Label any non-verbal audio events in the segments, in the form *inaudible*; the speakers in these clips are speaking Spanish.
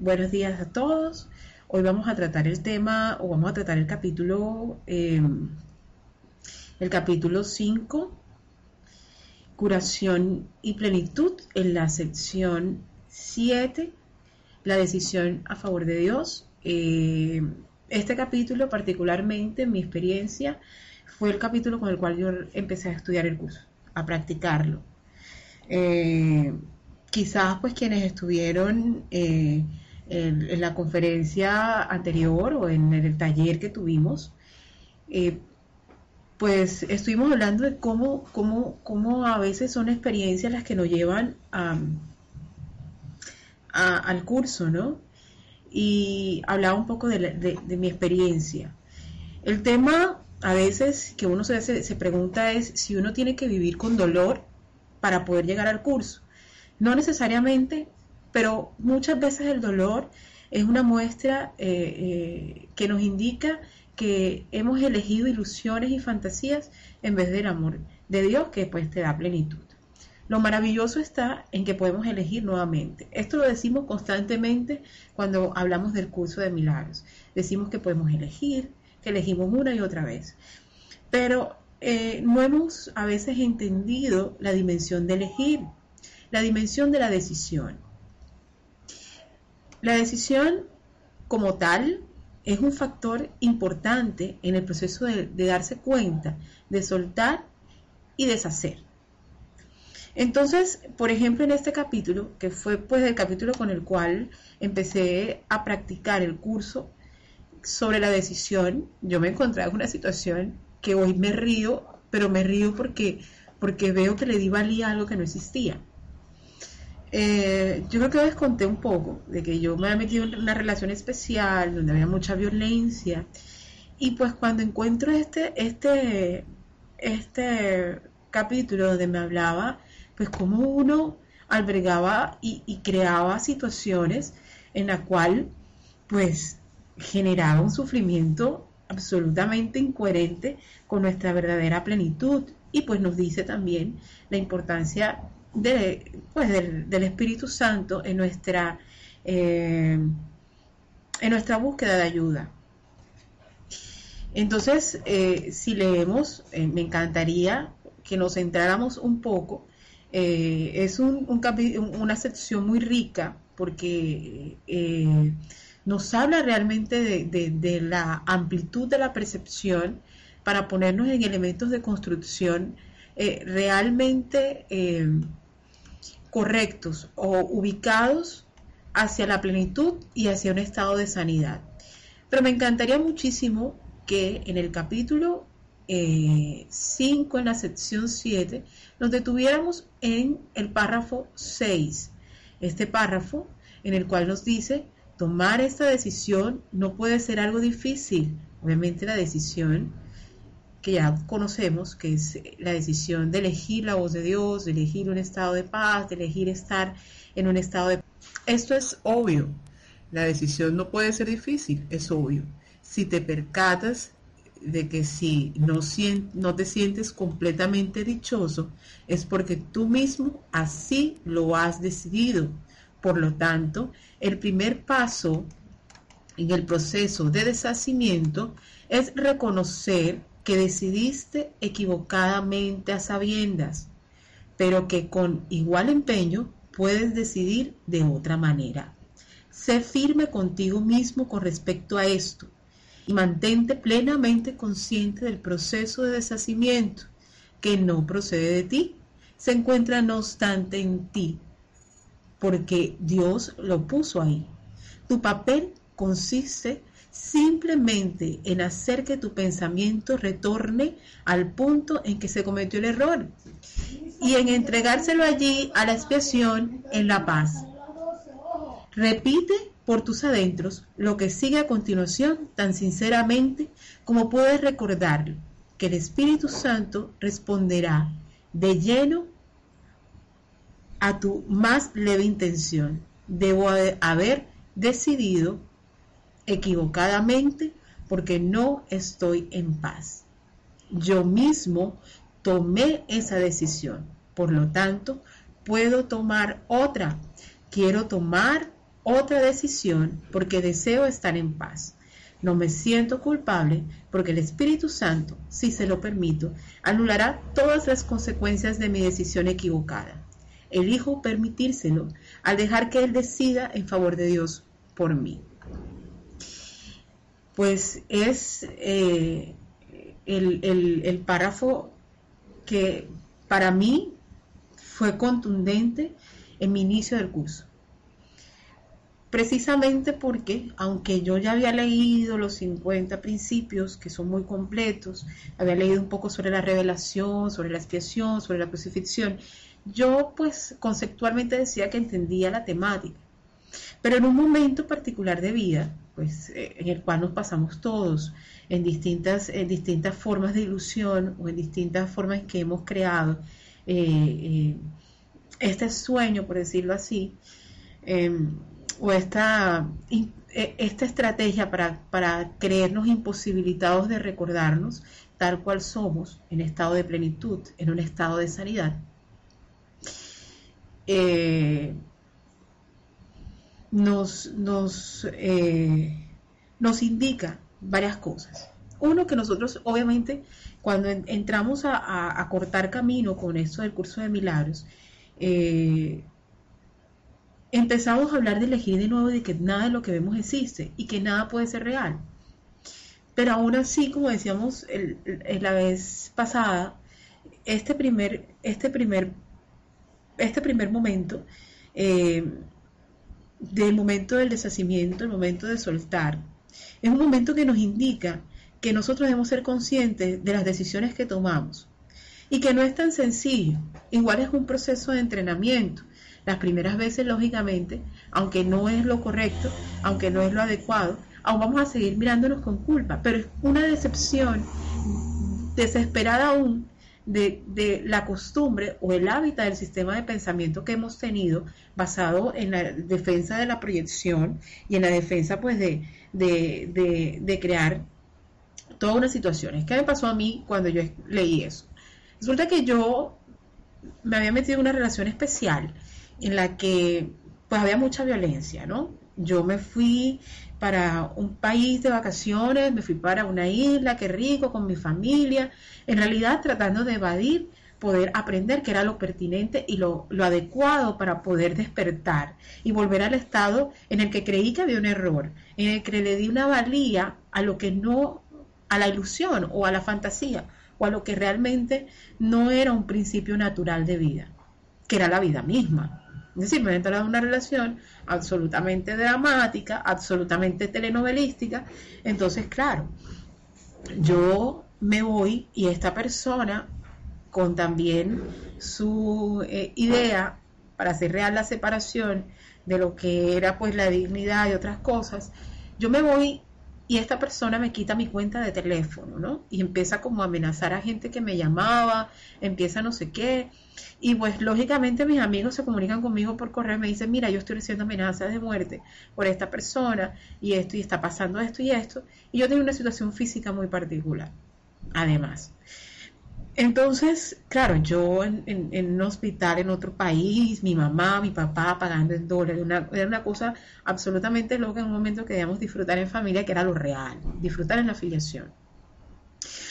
Buenos días a todos. Hoy vamos a tratar el tema, o vamos a tratar el capítulo, em, el capítulo 5, curación y plenitud, en la sección 7, la decisión a favor de Dios. Em, este capítulo, particularmente en mi experiencia, fue el capítulo con el cual yo empecé a estudiar el curso, a practicarlo. Eh, quizás pues quienes estuvieron eh, en, la conferencia anterior o en el taller que tuvimos, eh, pues estuvimos hablando de cómo, cómo, cómo, a veces son experiencias las que nos llevan a, al curso, ¿no? Y hablaba un poco de, mi experiencia. El tema a veces que uno se, se pregunta es si uno tiene que vivir con dolor para poder llegar al curso. No necesariamente pero muchas veces el dolor es una muestra eh, eh, que nos indica que hemos elegido ilusiones y fantasías en vez del amor de Dios que pues te da plenitud. Lo maravilloso está en que podemos elegir nuevamente. Esto lo decimos constantemente cuando hablamos del curso de milagros. Decimos que podemos elegir, que elegimos una y otra vez. Pero eh, no hemos a veces entendido la dimensión de elegir, la dimensión de la decisión. La decisión como tal es un factor importante en el proceso de, darse cuenta, de soltar y deshacer. Entonces, por ejemplo, en este capítulo, que fue pues el capítulo con el cual empecé a practicar el curso sobre la decisión, yo me encontré en una situación que hoy me río, pero me río porque, porque veo que le di valía a algo que no existía. Eh, yo creo que les conté un poco de que yo me había metido en una relación especial donde había mucha violencia. Y pues cuando encuentro este, este, este capítulo donde me hablaba pues cómo uno albergaba y, y creaba situaciones en la cual pues generaba un sufrimiento absolutamente incoherente con nuestra verdadera plenitud. Y pues nos dice también la importancia de, pues, del, Espíritu Santo en nuestra, eh, en nuestra búsqueda de ayuda. Entonces, eh, si leemos, eh, me encantaría que nos centráramos un poco. es un, una sección muy rica porque nos habla realmente de, de, la amplitud de la percepción para ponernos en elementos de construcción realmente correctos o ubicados hacia la plenitud y hacia un estado de sanidad. Pero me encantaría muchísimo que en el capítulo 5, eh, en la sección 7, nos detuviéramos en el párrafo 6. Este párrafo en el cual nos dice, tomar esta decisión no puede ser algo difícil. Obviamente la decisión que ya conocemos, que es la decisión de elegir la voz de Dios, de elegir un estado de paz, de elegir estar en un estado de... Esto es obvio. La decisión no puede ser difícil, es obvio. Si te percatas de que si no, no te sientes completamente dichoso, es porque tú mismo así lo has decidido. Por lo tanto, el primer paso en el proceso de deshacimiento es reconocer que decidiste equivocadamente a sabiendas, pero que con igual empeño puedes decidir de otra manera. Sé firme contigo mismo con respecto a esto y mantente plenamente consciente del proceso de deshacimiento que no procede de ti, se encuentra no obstante en ti, porque Dios lo puso ahí. Tu papel consiste simplemente en hacer que tu pensamiento retorne al punto en que se cometió el error y en entregárselo allí a la expiación en la paz. Repite por tus adentros lo que sigue a continuación tan sinceramente como puedes recordar que el Espíritu Santo responderá de lleno a tu más leve intención. Debo haber decidido equivocadamente porque no estoy en paz. Yo mismo tomé esa decisión, por lo tanto, puedo tomar otra. Quiero tomar otra decisión porque deseo estar en paz. No me siento culpable porque el Espíritu Santo, si se lo permito, anulará todas las consecuencias de mi decisión equivocada. Elijo permitírselo al dejar que Él decida en favor de Dios por mí. Pues es eh, el párrafo que para mí fue contundente en mi inicio del curso precisamente porque, aunque yo ya había leído los 50 principios, que son muy completos, había leído un poco sobre la revelación, sobre la expiación, sobre la crucifixión, yo pues conceptualmente decía que entendía la temática. Pero en un momento particular de vida, pues eh, en el cual nos pasamos todos en distintas, distintas formas de ilusión o en distintas formas que hemos creado. Eh, eh, este sueño, por decirlo así, em, o esta, e, esta estrategia para, para creernos imposibilitados de recordarnos tal cual somos, en estado de plenitud, en un estado de sanidad, eh, nos, nos, eh, nos indica varias cosas. Uno, que nosotros obviamente cuando entramos a, cortar camino con esto del curso de milagros, eh, empezamos a hablar de elegir de nuevo de que nada de lo que vemos existe y que nada puede ser real. Pero aún así, como decíamos la vez pasada, este primer, este primer, este primer momento, eh, del momento del deshacimiento, el momento de soltar, es un momento que nos indica que nosotros debemos ser conscientes de las decisiones que tomamos y que no es tan sencillo. Igual es un proceso de entrenamiento las primeras veces, lógicamente, aunque no es lo correcto, aunque no es lo adecuado, aún vamos a seguir mirándonos con culpa, pero es una decepción desesperada aún de, la costumbre o el hábitat del sistema de pensamiento que hemos tenido basado en la defensa de la proyección y en la defensa pues de, de, de crear todas unas situaciones. ¿Qué me pasó a mí cuando yo leí eso? Resulta que yo me había metido en una relación especial en la que pues había mucha violencia, ¿no? Yo me fui para un país de vacaciones, me fui para una isla, qué rico, con mi familia, en realidad tratando de evadir, poder aprender qué era lo pertinente y lo, lo adecuado para poder despertar y volver al estado en el que creí que había un error, en el que le di una valía a lo que no, a la ilusión o a la fantasía o a lo que realmente no era un principio natural de vida, que era la vida misma. Es decir, me he entrado en una relación absolutamente dramática, absolutamente telenovelística. Entonces, claro, yo me voy y esta persona, con también su eh, idea para hacer real la separación de lo que era pues la dignidad y otras cosas, yo me voy y esta persona me quita mi cuenta de teléfono, ¿no? Y empieza como a amenazar a gente que me llamaba, empieza no sé qué. Y pues lógicamente mis amigos se comunican conmigo por correo y me dicen, mira, yo estoy recibiendo amenazas de muerte por esta persona y esto y está pasando esto y esto. Y yo tengo una situación física muy particular, además. Entonces, claro, yo en, un hospital en otro país, mi mamá, mi papá pagando en dólares, era una cosa absolutamente loca en un momento que debíamos disfrutar en familia, que era lo real, disfrutar en la afiliación.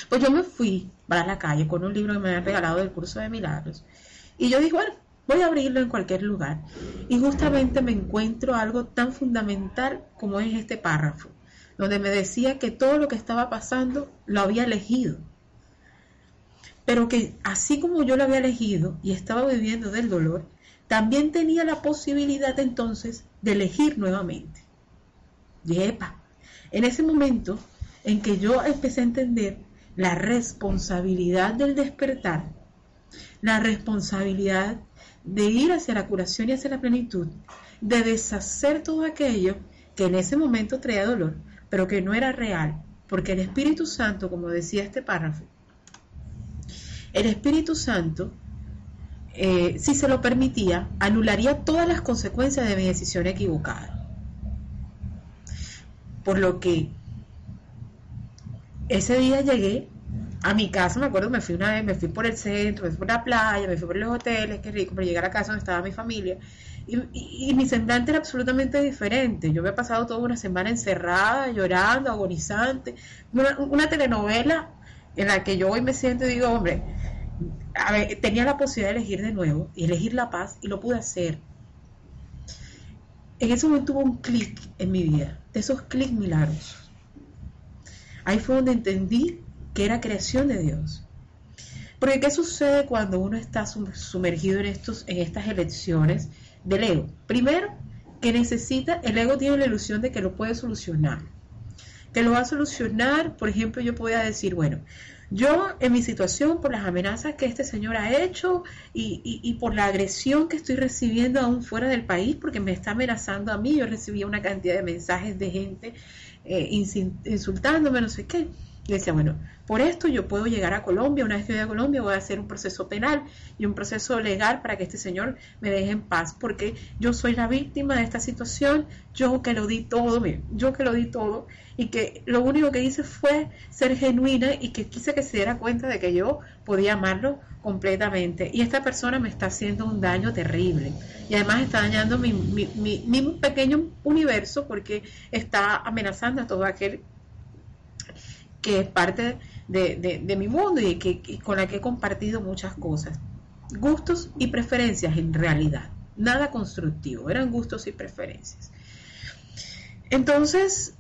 Pues yo me fui para la calle con un libro que me habían regalado del curso de milagros y yo dije, bueno, voy a abrirlo en cualquier lugar. Y justamente me encuentro algo tan fundamental como es este párrafo, donde me decía que todo lo que estaba pasando lo había elegido pero que así como yo lo había elegido y estaba viviendo del dolor, también tenía la posibilidad entonces de elegir nuevamente. Yepa. En ese momento en que yo empecé a entender la responsabilidad del despertar, la responsabilidad de ir hacia la curación y hacia la plenitud, de deshacer todo aquello que en ese momento traía dolor, pero que no era real, porque el Espíritu Santo, como decía este párrafo, el Espíritu Santo, eh, si se lo permitía, anularía todas las consecuencias de mi decisión equivocada. Por lo que ese día llegué a mi casa, me acuerdo, me fui una vez, me fui por el centro, me fui por la playa, me fui por los hoteles, qué rico, para llegar a casa donde estaba mi familia. Y, mi semblante era absolutamente diferente. Yo había pasado toda una semana encerrada, llorando, agonizante. Una, telenovela en la que yo hoy me siento y digo, hombre, tenía la posibilidad de elegir de nuevo y elegir la paz y lo pude hacer. En ese momento hubo un clic en mi vida, de esos clics milagros. Ahí fue donde entendí que era creación de Dios. Porque ¿qué sucede cuando uno está sumergido en, estos, en estas elecciones del ego? Primero, que necesita, el ego tiene la ilusión de que lo puede solucionar. Que lo va a solucionar, por ejemplo, yo podía decir, bueno, yo en mi situación, por las amenazas que este señor ha hecho y, por la agresión que estoy recibiendo aún fuera del país, porque me está amenazando a mí, yo recibía una cantidad de mensajes de gente eh, insultándome, no sé qué. Y decía, bueno, por esto yo puedo llegar a Colombia, una vez que llegue a Colombia voy a hacer un proceso penal y un proceso legal para que este señor me deje en paz, porque yo soy la víctima de esta situación, yo que lo di todo, yo que lo di todo y que lo único que hice fue ser genuina y que quise que se diera cuenta de que yo podía amarlo completamente. Y esta persona me está haciendo un daño terrible y además está dañando mi, mi, mi pequeño universo porque está amenazando a todo aquel que es parte de, mi mundo y, que, con la que he compartido muchas cosas. Gustos y preferencias en realidad, nada constructivo, eran gustos y preferencias. Entonces,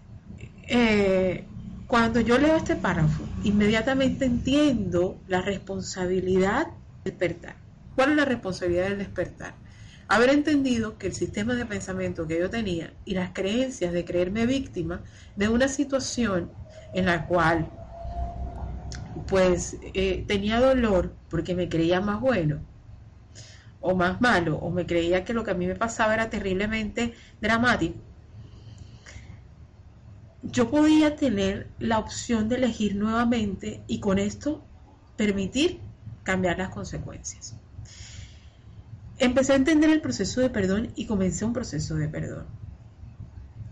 eh, cuando yo leo este párrafo, inmediatamente entiendo la responsabilidad del despertar. ¿Cuál es la responsabilidad del despertar? Haber entendido que el sistema de pensamiento que yo tenía y las creencias de creerme víctima de una situación en la cual pues eh, tenía dolor porque me creía más bueno o más malo o me creía que lo que a mí me pasaba era terriblemente dramático, yo podía tener la opción de elegir nuevamente y con esto permitir cambiar las consecuencias. Empecé a entender el proceso de perdón y comencé un proceso de perdón.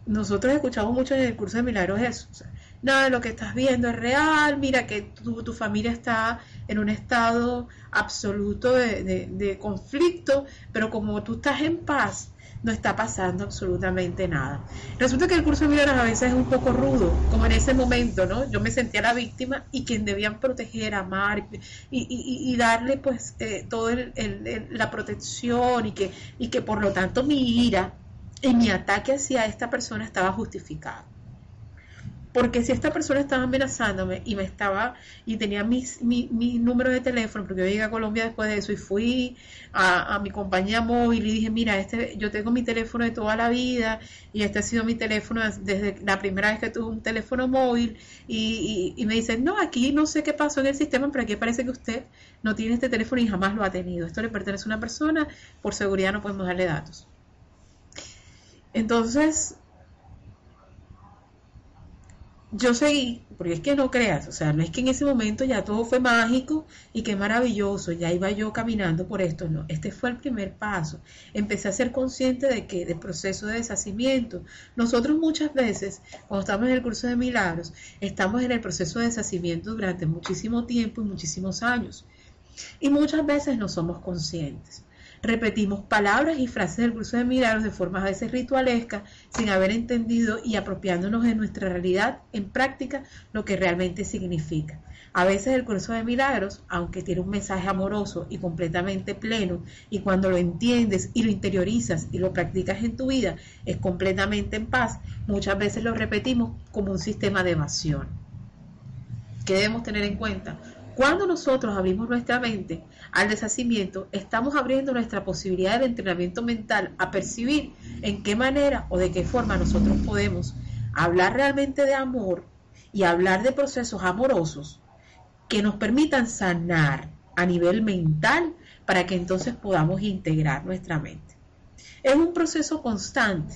Nosotros escuchamos mucho en el curso de milagros eso nada de lo que estás viendo es real, mira que tu, tu familia está en un estado absoluto de, conflicto, pero como tú estás en paz, no está pasando absolutamente nada. Resulta que el curso de milagros a veces es un poco rudo, como en ese momento, ¿no? Yo me sentía la víctima y quien debían proteger, amar y, darle pues eh, toda la protección y que, y que por lo tanto mi ira y mi ataque hacia esta persona estaba justificado. Porque si esta persona estaba amenazándome y me estaba, y tenía mi, mi, número de teléfono, porque yo llegué a Colombia después de eso y fui a, mi compañía móvil y dije, mira, este, yo tengo mi teléfono de toda la vida y este ha sido mi teléfono desde la primera vez que tuve un teléfono móvil y, y, me dicen, no, aquí no sé qué pasó en el sistema, pero aquí parece que usted no tiene este teléfono y jamás lo ha tenido. Esto le pertenece a una persona, por seguridad no podemos darle datos. Entonces, yo seguí, porque es que no creas, o sea, no es que en ese momento ya todo fue mágico y qué maravilloso, ya iba yo caminando por esto, no, este fue el primer paso. Empecé a ser consciente de que del proceso de deshacimiento, nosotros muchas veces, cuando estamos en el curso de milagros, estamos en el proceso de deshacimiento durante muchísimo tiempo y muchísimos años. Y muchas veces no somos conscientes. Repetimos palabras y frases del curso de milagros de forma a veces ritualesca, sin haber entendido y apropiándonos de nuestra realidad en práctica lo que realmente significa. A veces el curso de milagros, aunque tiene un mensaje amoroso y completamente pleno, y cuando lo entiendes y lo interiorizas y lo practicas en tu vida, es completamente en paz, muchas veces lo repetimos como un sistema de evasión. ¿Qué debemos tener en cuenta? Cuando nosotros abrimos nuestra mente al deshacimiento, estamos abriendo nuestra posibilidad de entrenamiento mental a percibir en qué manera o de qué forma nosotros podemos hablar realmente de amor y hablar de procesos amorosos que nos permitan sanar a nivel mental para que entonces podamos integrar nuestra mente. Es un proceso constante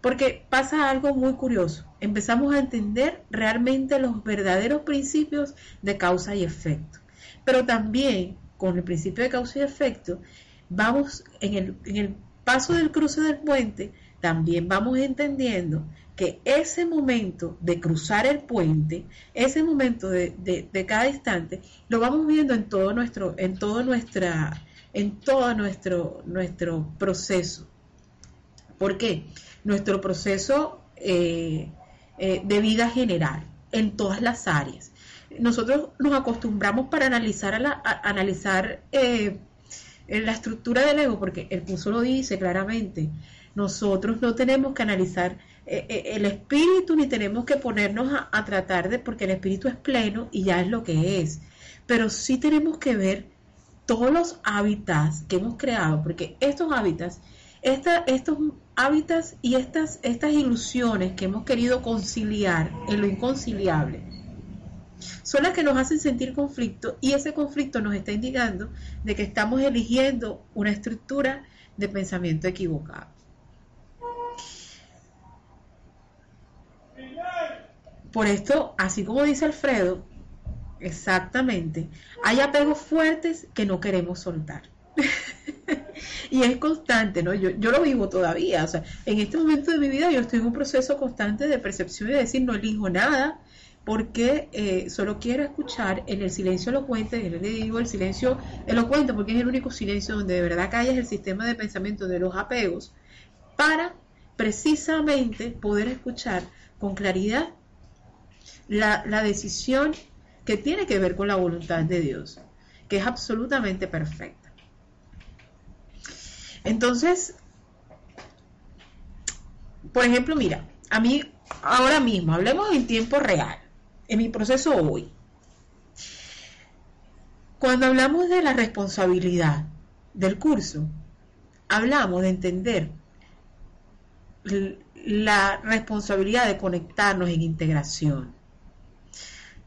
porque pasa algo muy curioso. Empezamos a entender realmente los verdaderos principios de causa y efecto. Pero también con el principio de causa y efecto, vamos en el, en el paso del cruce del puente, también vamos entendiendo que ese momento de cruzar el puente, ese momento de, de, cada instante, lo vamos viendo en todo nuestro, en todo nuestra, en todo nuestro, nuestro proceso. ¿Por qué? Nuestro proceso eh, eh, de vida general, en todas las áreas. Nosotros nos acostumbramos para analizar, a la, analizar eh, la estructura del ego, porque el curso lo dice claramente, nosotros no tenemos que analizar eh, eh, el espíritu ni tenemos que ponernos a, tratar de, porque el espíritu es pleno y ya es lo que es, pero sí tenemos que ver todos los hábitats que hemos creado, porque estos hábitats, estos hábitats y estas, estas ilusiones que hemos querido conciliar en lo inconciliable, son las que nos hacen sentir conflicto y ese conflicto nos está indicando de que estamos eligiendo una estructura de pensamiento equivocado. Por esto, así como dice Alfredo, exactamente, hay apegos fuertes que no queremos soltar. *laughs* y es constante, ¿no? Yo, yo lo vivo todavía, o sea, en este momento de mi vida yo estoy en un proceso constante de percepción y de decir, no elijo nada, porque eh, solo quiero escuchar en el silencio elocuente, yo le digo el silencio elocuente porque es el único silencio donde de verdad callas el sistema de pensamiento de los apegos, para precisamente poder escuchar con claridad la, decisión que tiene que ver con la voluntad de Dios, que es absolutamente perfecta. Entonces, por ejemplo, mira, a mí ahora mismo, hablemos en tiempo real, en mi proceso hoy. Cuando hablamos de la responsabilidad del curso, hablamos de entender la responsabilidad de conectarnos en integración.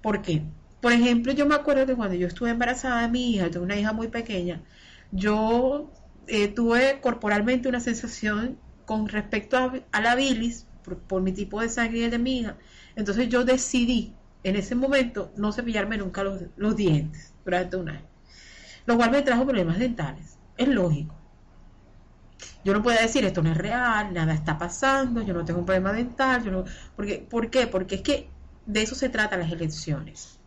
¿Por qué? Por ejemplo, yo me acuerdo que cuando yo estuve embarazada de mi hija, tengo una hija muy pequeña, yo eh, tuve corporalmente una sensación con respecto a, la bilis, por, mi tipo de sangre de mi hija. Entonces yo decidí en ese momento no cepillarme nunca los, los dientes durante un año, lo cual me trajo problemas dentales. Es lógico. Yo no puedo decir esto no es real, nada está pasando, yo no tengo un problema dental, yo no, porque, ¿por qué? Porque es que de eso se trata las elecciones.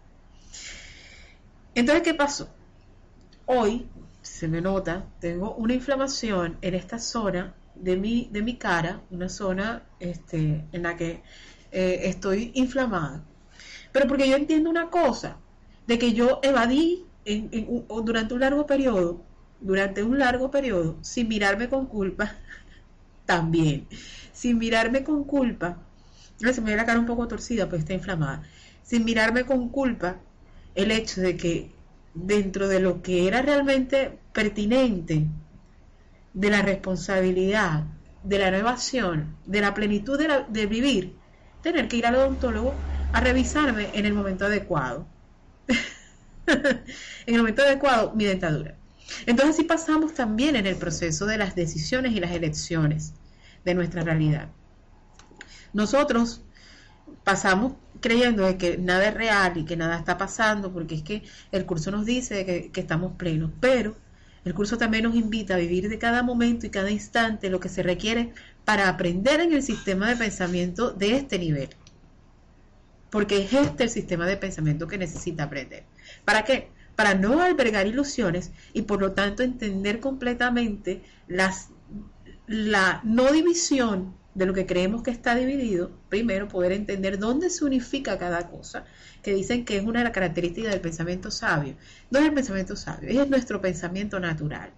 Entonces, ¿qué pasó? Hoy, se me nota, tengo una inflamación en esta zona de mi, de mi cara, una zona este, en la que eh, estoy inflamada. Pero porque yo entiendo una cosa, de que yo evadí durante un largo periodo, durante un largo periodo, sin mirarme con culpa, *laughs* también, sin mirarme con culpa, se me ve la cara un poco torcida, pues está inflamada. Sin mirarme con culpa, el hecho de que dentro de lo que era realmente pertinente, de la responsabilidad, de la renovación, de la plenitud de, de vivir, tener que ir al odontólogo a revisarme en el momento adecuado. *laughs* en el momento adecuado, mi dentadura. Entonces así pasamos también en el proceso de las decisiones y las elecciones de nuestra realidad. Nosotros pasamos creyendo de que nada es real y que nada está pasando, porque es que el curso nos dice que, que, estamos plenos, pero el curso también nos invita a vivir de cada momento y cada instante lo que se requiere para aprender en el sistema de pensamiento de este nivel. Porque es este el sistema de pensamiento que necesita aprender. ¿Para qué? Para no albergar ilusiones y por lo tanto entender completamente las, la no división de lo que creemos que está dividido, primero poder entender dónde se unifica cada cosa, que dicen que es una de las características del pensamiento sabio. No es el pensamiento sabio, es nuestro pensamiento natural.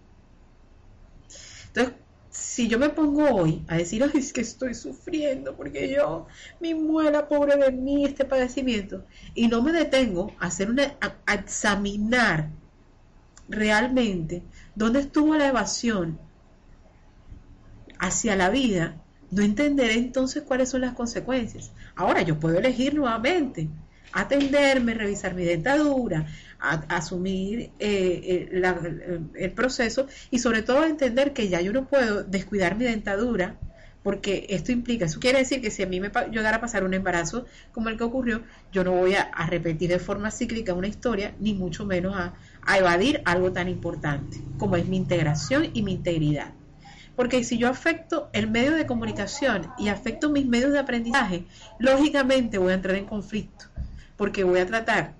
Entonces, si yo me pongo hoy a decir, es que estoy sufriendo porque yo, mi muela pobre de mí, este padecimiento, y no me detengo a hacer una, a examinar realmente dónde estuvo la evasión hacia la vida, no entenderé entonces cuáles son las consecuencias. Ahora yo puedo elegir nuevamente atenderme, revisar mi dentadura, asumir eh, eh, el proceso y sobre todo entender que ya yo no puedo descuidar mi dentadura porque esto implica, eso quiere decir que si a mí me llegara a pasar un embarazo como el que ocurrió, yo no voy a, repetir de forma cíclica una historia, ni mucho menos a, a evadir algo tan importante como es mi integración y mi integridad. Porque si yo afecto el medio de comunicación y afecto mis medios de aprendizaje, lógicamente voy a entrar en conflicto, porque voy a tratar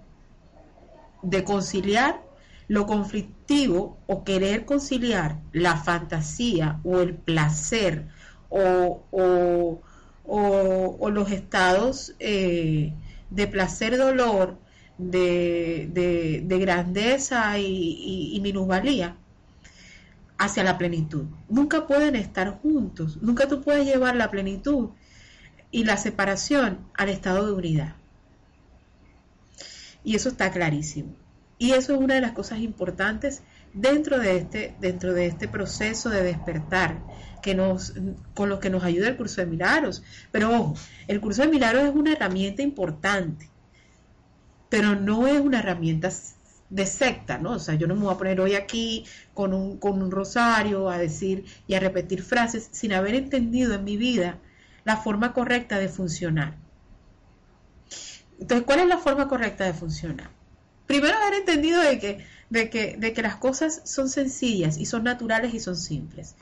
de conciliar lo conflictivo o querer conciliar la fantasía o el placer o, los estados eh, de placer-dolor, de, grandeza y, y minusvalía hacia la plenitud. Nunca pueden estar juntos, nunca tú puedes llevar la plenitud y la separación al estado de unidad. Y eso está clarísimo. Y eso es una de las cosas importantes dentro de este, dentro de este proceso de despertar que nos, con lo que nos ayuda el curso de milagros. Pero ojo, el curso de milagros es una herramienta importante, pero no es una herramienta de secta, ¿no? O sea, yo no me voy a poner hoy aquí con un, con un rosario a decir y a repetir frases sin haber entendido en mi vida la forma correcta de funcionar. Entonces, ¿cuál es la forma correcta de funcionar? Primero haber entendido de que, de que, de que las cosas son sencillas y son naturales y son simples.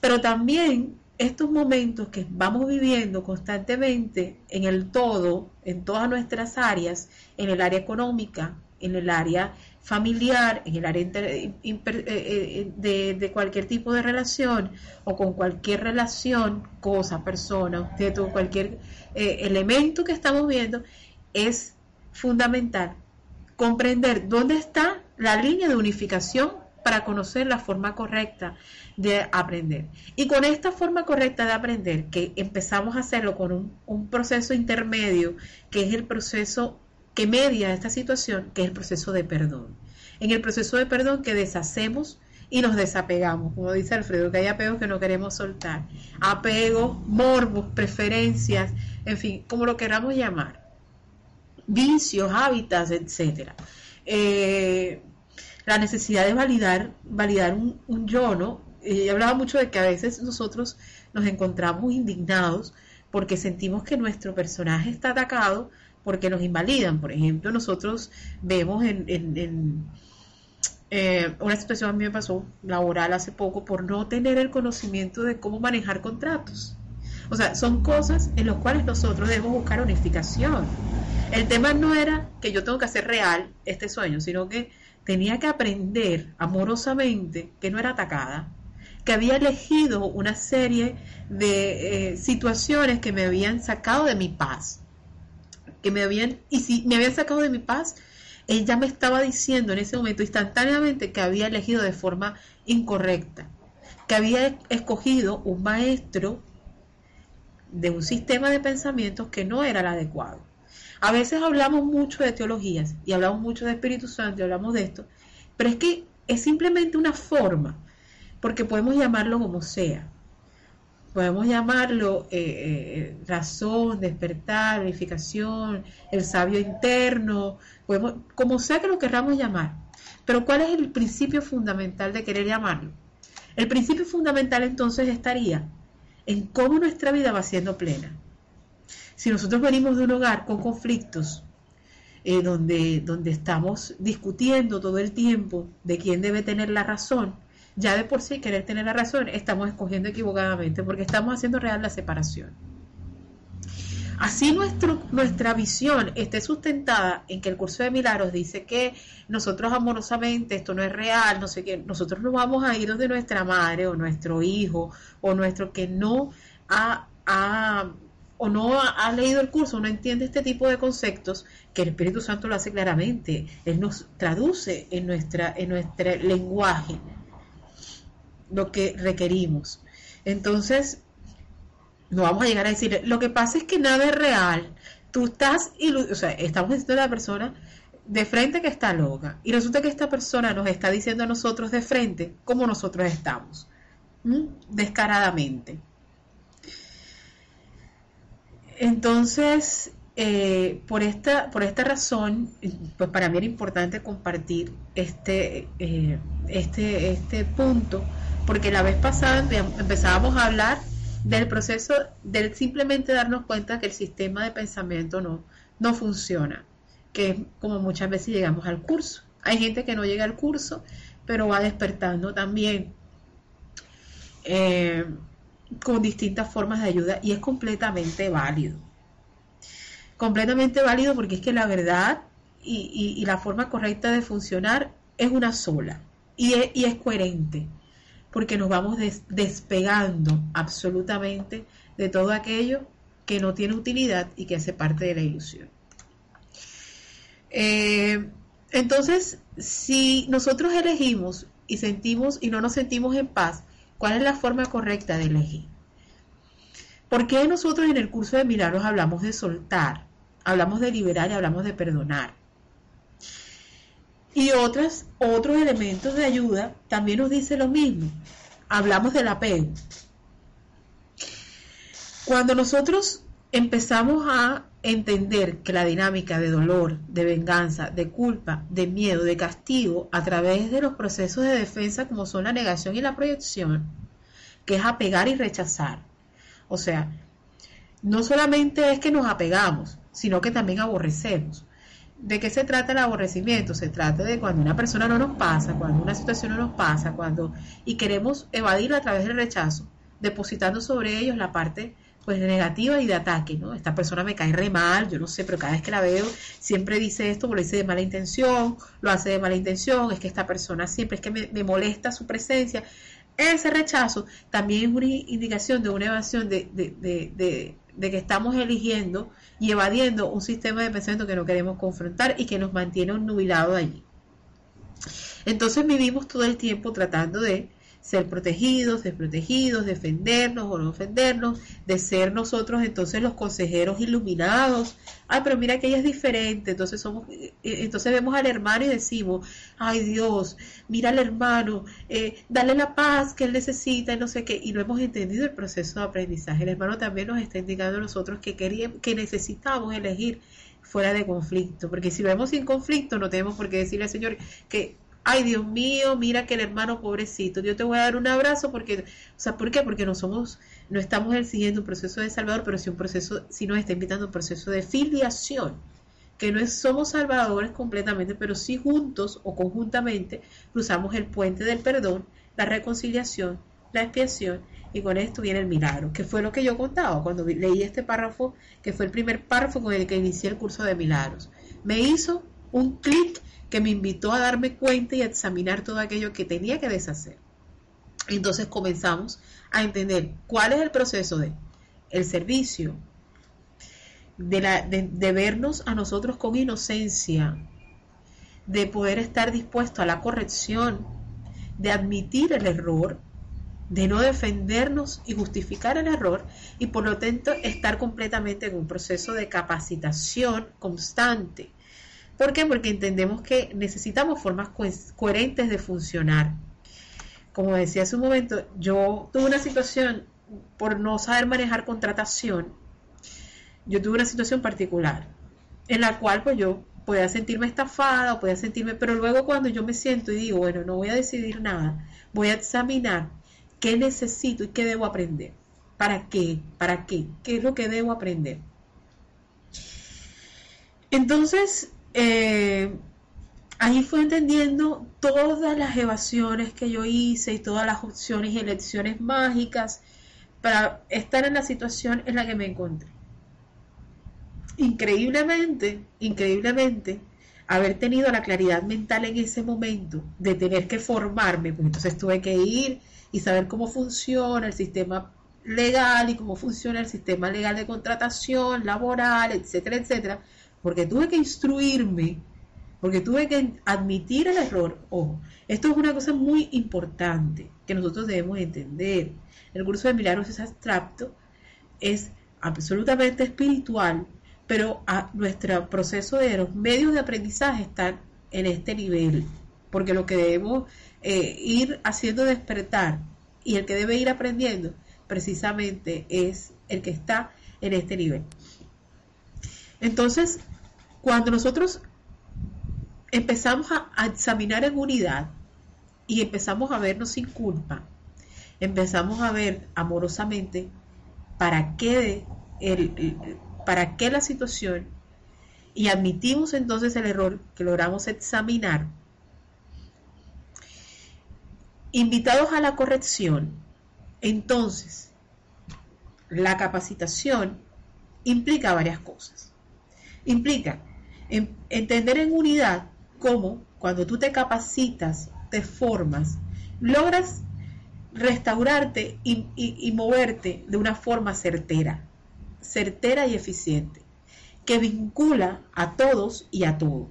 Pero también estos momentos que vamos viviendo constantemente en el todo, en todas nuestras áreas, en el área económica, en el área familiar, en el área eh, eh, de, cualquier tipo de relación o con cualquier relación, cosa, persona, objeto, cualquier eh, elemento que estamos viendo, es fundamental comprender dónde está la línea de unificación para conocer la forma correcta de aprender. Y con esta forma correcta de aprender, que empezamos a hacerlo con un, un proceso intermedio, que es el proceso que media esta situación, que es el proceso de perdón. En el proceso de perdón que deshacemos y nos desapegamos, como dice Alfredo, que hay apegos que no queremos soltar. Apegos, morbos, preferencias, en fin, como lo queramos llamar. Vicios, hábitats, etcétera. Eh, la necesidad de validar, validar un, yo, ¿no? Y hablaba mucho de que a veces nosotros nos encontramos indignados porque sentimos que nuestro personaje está atacado porque nos invalidan. Por ejemplo, nosotros vemos en, eh, una situación a mí me pasó laboral hace poco por no tener el conocimiento de cómo manejar contratos. O sea, son cosas en las cuales nosotros debemos buscar unificación. El tema no era que yo tengo que hacer real este sueño, sino que tenía que aprender amorosamente que no era atacada, que había elegido una serie de eh, situaciones que me habían sacado de mi paz que me habían, y si me habían sacado de mi paz, ella me estaba diciendo en ese momento instantáneamente que había elegido de forma incorrecta, que había escogido un maestro de un sistema de pensamientos que no era el adecuado. A veces hablamos mucho de teologías y hablamos mucho de Espíritu Santo y hablamos de esto, pero es que es simplemente una forma, porque podemos llamarlo como sea podemos llamarlo eh, eh, razón, despertar, verificación, el sabio interno, podemos, como sea que lo querramos llamar. Pero ¿cuál es el principio fundamental de querer llamarlo? El principio fundamental entonces estaría en cómo nuestra vida va siendo plena. Si nosotros venimos de un hogar con conflictos, eh, donde, donde estamos discutiendo todo el tiempo de quién debe tener la razón, ya de por sí querer tener la razón, estamos escogiendo equivocadamente porque estamos haciendo real la separación. Así nuestro, nuestra visión esté sustentada en que el curso de milagros dice que nosotros amorosamente esto no es real, no sé qué, nosotros no vamos a ir donde nuestra madre o nuestro hijo o nuestro que no ha, o no ha, leído el curso, no entiende este tipo de conceptos, que el Espíritu Santo lo hace claramente. Él nos traduce en, nuestra, en nuestro lenguaje lo que requerimos. Entonces, no vamos a llegar a decir, lo que pasa es que nada es real. Tú estás, o sea, estamos diciendo a la persona de frente que está loca. Y resulta que esta persona nos está diciendo a nosotros de frente cómo nosotros estamos. Descaradamente. Entonces, eh, por, esta, por esta razón, pues para mí era importante compartir este, eh, este, este punto porque la vez pasada empezábamos a hablar del proceso de simplemente darnos cuenta que el sistema de pensamiento no, no funciona, que como muchas veces llegamos al curso. Hay gente que no llega al curso, pero va despertando también. eh, con distintas formas de ayuda y es completamente válido. Completamente válido porque es que la verdad y, la forma correcta de funcionar es una sola y es, coherente porque nos vamos despegando absolutamente de todo aquello que no tiene utilidad y que hace parte de la ilusión. Eh, entonces, si nosotros elegimos y sentimos y no nos sentimos en paz, ¿cuál es la forma correcta de elegir? ¿Por qué nosotros en el curso de milagros hablamos de soltar, hablamos de liberar y hablamos de perdonar? Y otras, otros elementos de ayuda también nos dice lo mismo. Hablamos del apego. Cuando nosotros empezamos a entender que la dinámica de dolor, de venganza, de culpa, de miedo, de castigo, a través de los procesos de defensa como son la negación y la proyección, que es apegar y rechazar. O sea, no solamente es que nos apegamos, sino que también aborrecemos. ¿De qué se trata el aborrecimiento? Se trata de cuando una persona no nos pasa, cuando una situación no nos pasa, cuando y queremos evadirla a través del rechazo, depositando sobre ellos la parte pues negativa y de ataque, ¿no? Esta persona me cae re mal, yo no sé, pero cada vez que la veo siempre dice esto, lo dice de mala intención, lo hace de mala intención, es que esta persona siempre es que me, molesta su presencia. Ese rechazo también es una indicación de una evasión de, de, de, de que estamos eligiendo y evadiendo un sistema de pensamiento que no queremos confrontar y que nos mantiene nubilado allí. Entonces vivimos todo el tiempo tratando de ser protegidos, desprotegidos, defendernos o no defendernos, de ser nosotros entonces los consejeros iluminados. Ay, pero mira que ella es diferente, entonces somos, eh, entonces vemos al hermano y decimos, ay Dios, mira al hermano, eh, dale la paz que él necesita y no sé qué, y no hemos entendido el proceso de aprendizaje. El hermano también nos está indicando a nosotros que queríamos, que necesitamos elegir fuera de conflicto, porque si lo vemos sin conflicto no tenemos por qué decirle al Señor que ay Dios mío, mira que el hermano pobrecito, yo te voy a dar un abrazo porque, o sea, ¿por qué? Porque no somos, no estamos siguiendo un proceso de salvador, pero sí un proceso, sí nos está invitando un proceso de filiación, que no es, somos salvadores completamente, pero sí juntos o conjuntamente cruzamos el puente del perdón, la reconciliación, la expiación, y con esto viene el milagro, que fue lo que yo contaba cuando leí este párrafo, que fue el primer párrafo con el que inicié el curso de milagros. Me hizo un clic que me invitó a darme cuenta y a examinar todo aquello que tenía que deshacer. Entonces comenzamos a entender cuál es el proceso de el servicio, de, la, de, vernos a nosotros con inocencia, de poder estar dispuesto a la corrección, de admitir el error, de no defendernos y justificar el error y por lo tanto estar completamente en un proceso de capacitación constante ¿Por qué? Porque entendemos que necesitamos formas coherentes de funcionar. Como decía hace un momento, yo tuve una situación por no saber manejar contratación. Yo tuve una situación particular en la cual pues yo podía sentirme estafada o podía sentirme, pero luego cuando yo me siento y digo, bueno, no voy a decidir nada, voy a examinar qué necesito y qué debo aprender. ¿Para qué? ¿Para qué? ¿Qué es lo que debo aprender? Entonces, eh, ahí fue entendiendo todas las evasiones que yo hice y todas las opciones y elecciones mágicas para estar en la situación en la que me encontré. Increíblemente, increíblemente, haber tenido la claridad mental en ese momento de tener que formarme, pues entonces tuve que ir y saber cómo funciona el sistema legal y cómo funciona el sistema legal de contratación laboral, etcétera, etcétera, porque tuve que instruirme, porque tuve que admitir el error. Ojo, esto es una cosa muy importante que nosotros debemos entender. El curso de milagros es abstracto, es absolutamente espiritual, pero a nuestro proceso de los medios de aprendizaje están en este nivel, porque lo que debemos eh, ir haciendo despertar y el que debe ir aprendiendo precisamente es el que está en este nivel. Entonces, cuando nosotros empezamos a, examinar en unidad y empezamos a vernos sin culpa, empezamos a ver amorosamente para qué, para qué la situación y admitimos entonces el error que logramos examinar, invitados a la corrección, Entonces, la capacitación implica varias cosas. Implica entender en unidad cómo cuando tú te capacitas, te formas, logras restaurarte y, moverte de una forma certera, certera y eficiente, que vincula a todos y a todo.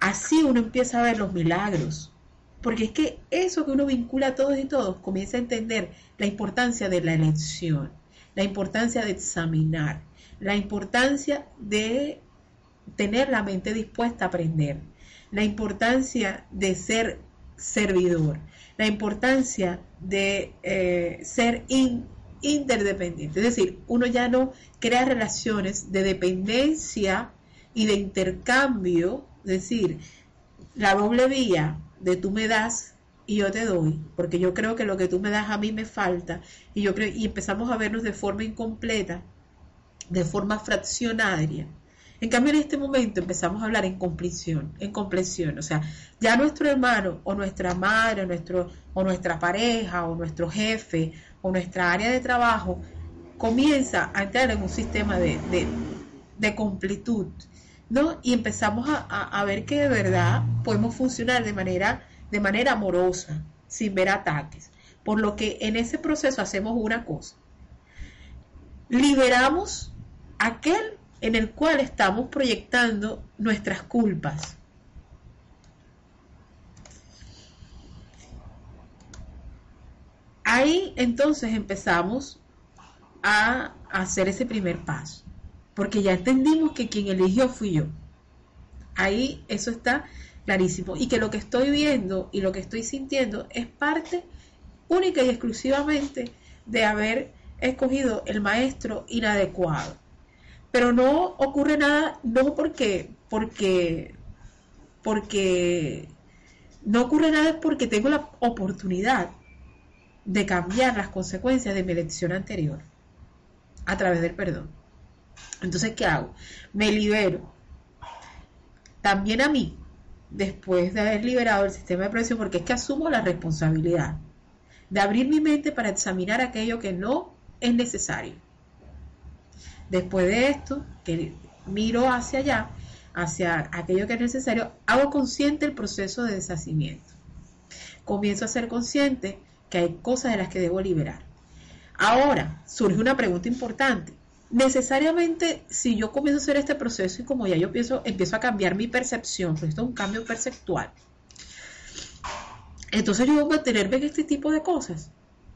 Así uno empieza a ver los milagros, porque es que eso que uno vincula a todos y todos comienza a entender la importancia de la elección, la importancia de examinar, la importancia de tener la mente dispuesta a aprender, la importancia de ser servidor, la importancia de eh, ser interdependiente. Es decir, uno ya no crea relaciones de dependencia y de intercambio, es decir, la doble vía de tú me das y yo te doy, porque yo creo que lo que tú me das a mí me falta y yo creo y empezamos a vernos de forma incompleta, de forma fraccionaria en cambio, en este momento empezamos a hablar en compleción, en. O sea, ya nuestro hermano o nuestra madre o, nuestro, o nuestra pareja o nuestro jefe o nuestra área de trabajo comienza a entrar en un sistema de, de, completud, ¿no? Y empezamos a, a, ver que de verdad podemos funcionar de manera, de manera amorosa, sin ver ataques. Por lo que en ese proceso hacemos una cosa. Liberamos aquel en el cual estamos proyectando nuestras culpas. Ahí entonces empezamos a hacer ese primer paso, porque ya entendimos que quien eligió fui yo. Ahí eso está clarísimo y que lo que estoy viendo y lo que estoy sintiendo es parte única y exclusivamente de haber escogido el maestro inadecuado pero no ocurre nada, no porque, porque, porque, no ocurre nada porque tengo la oportunidad de cambiar las consecuencias de mi elección anterior a través del perdón. Entonces, ¿qué hago? Me libero. También a mí, después de haber liberado el sistema de presión, porque es que asumo la responsabilidad de abrir mi mente para examinar aquello que no es necesario Después de esto, que miro hacia allá, hacia aquello que es necesario, hago consciente el proceso de deshacimiento. Comienzo a ser consciente que hay cosas de las que debo liberar. Ahora, surge una pregunta importante. Necesariamente, si yo comienzo a hacer este proceso y como ya yo empiezo, empiezo a cambiar mi percepción, porque esto es un cambio perceptual, entonces yo voy a mantenerme en este tipo de cosas.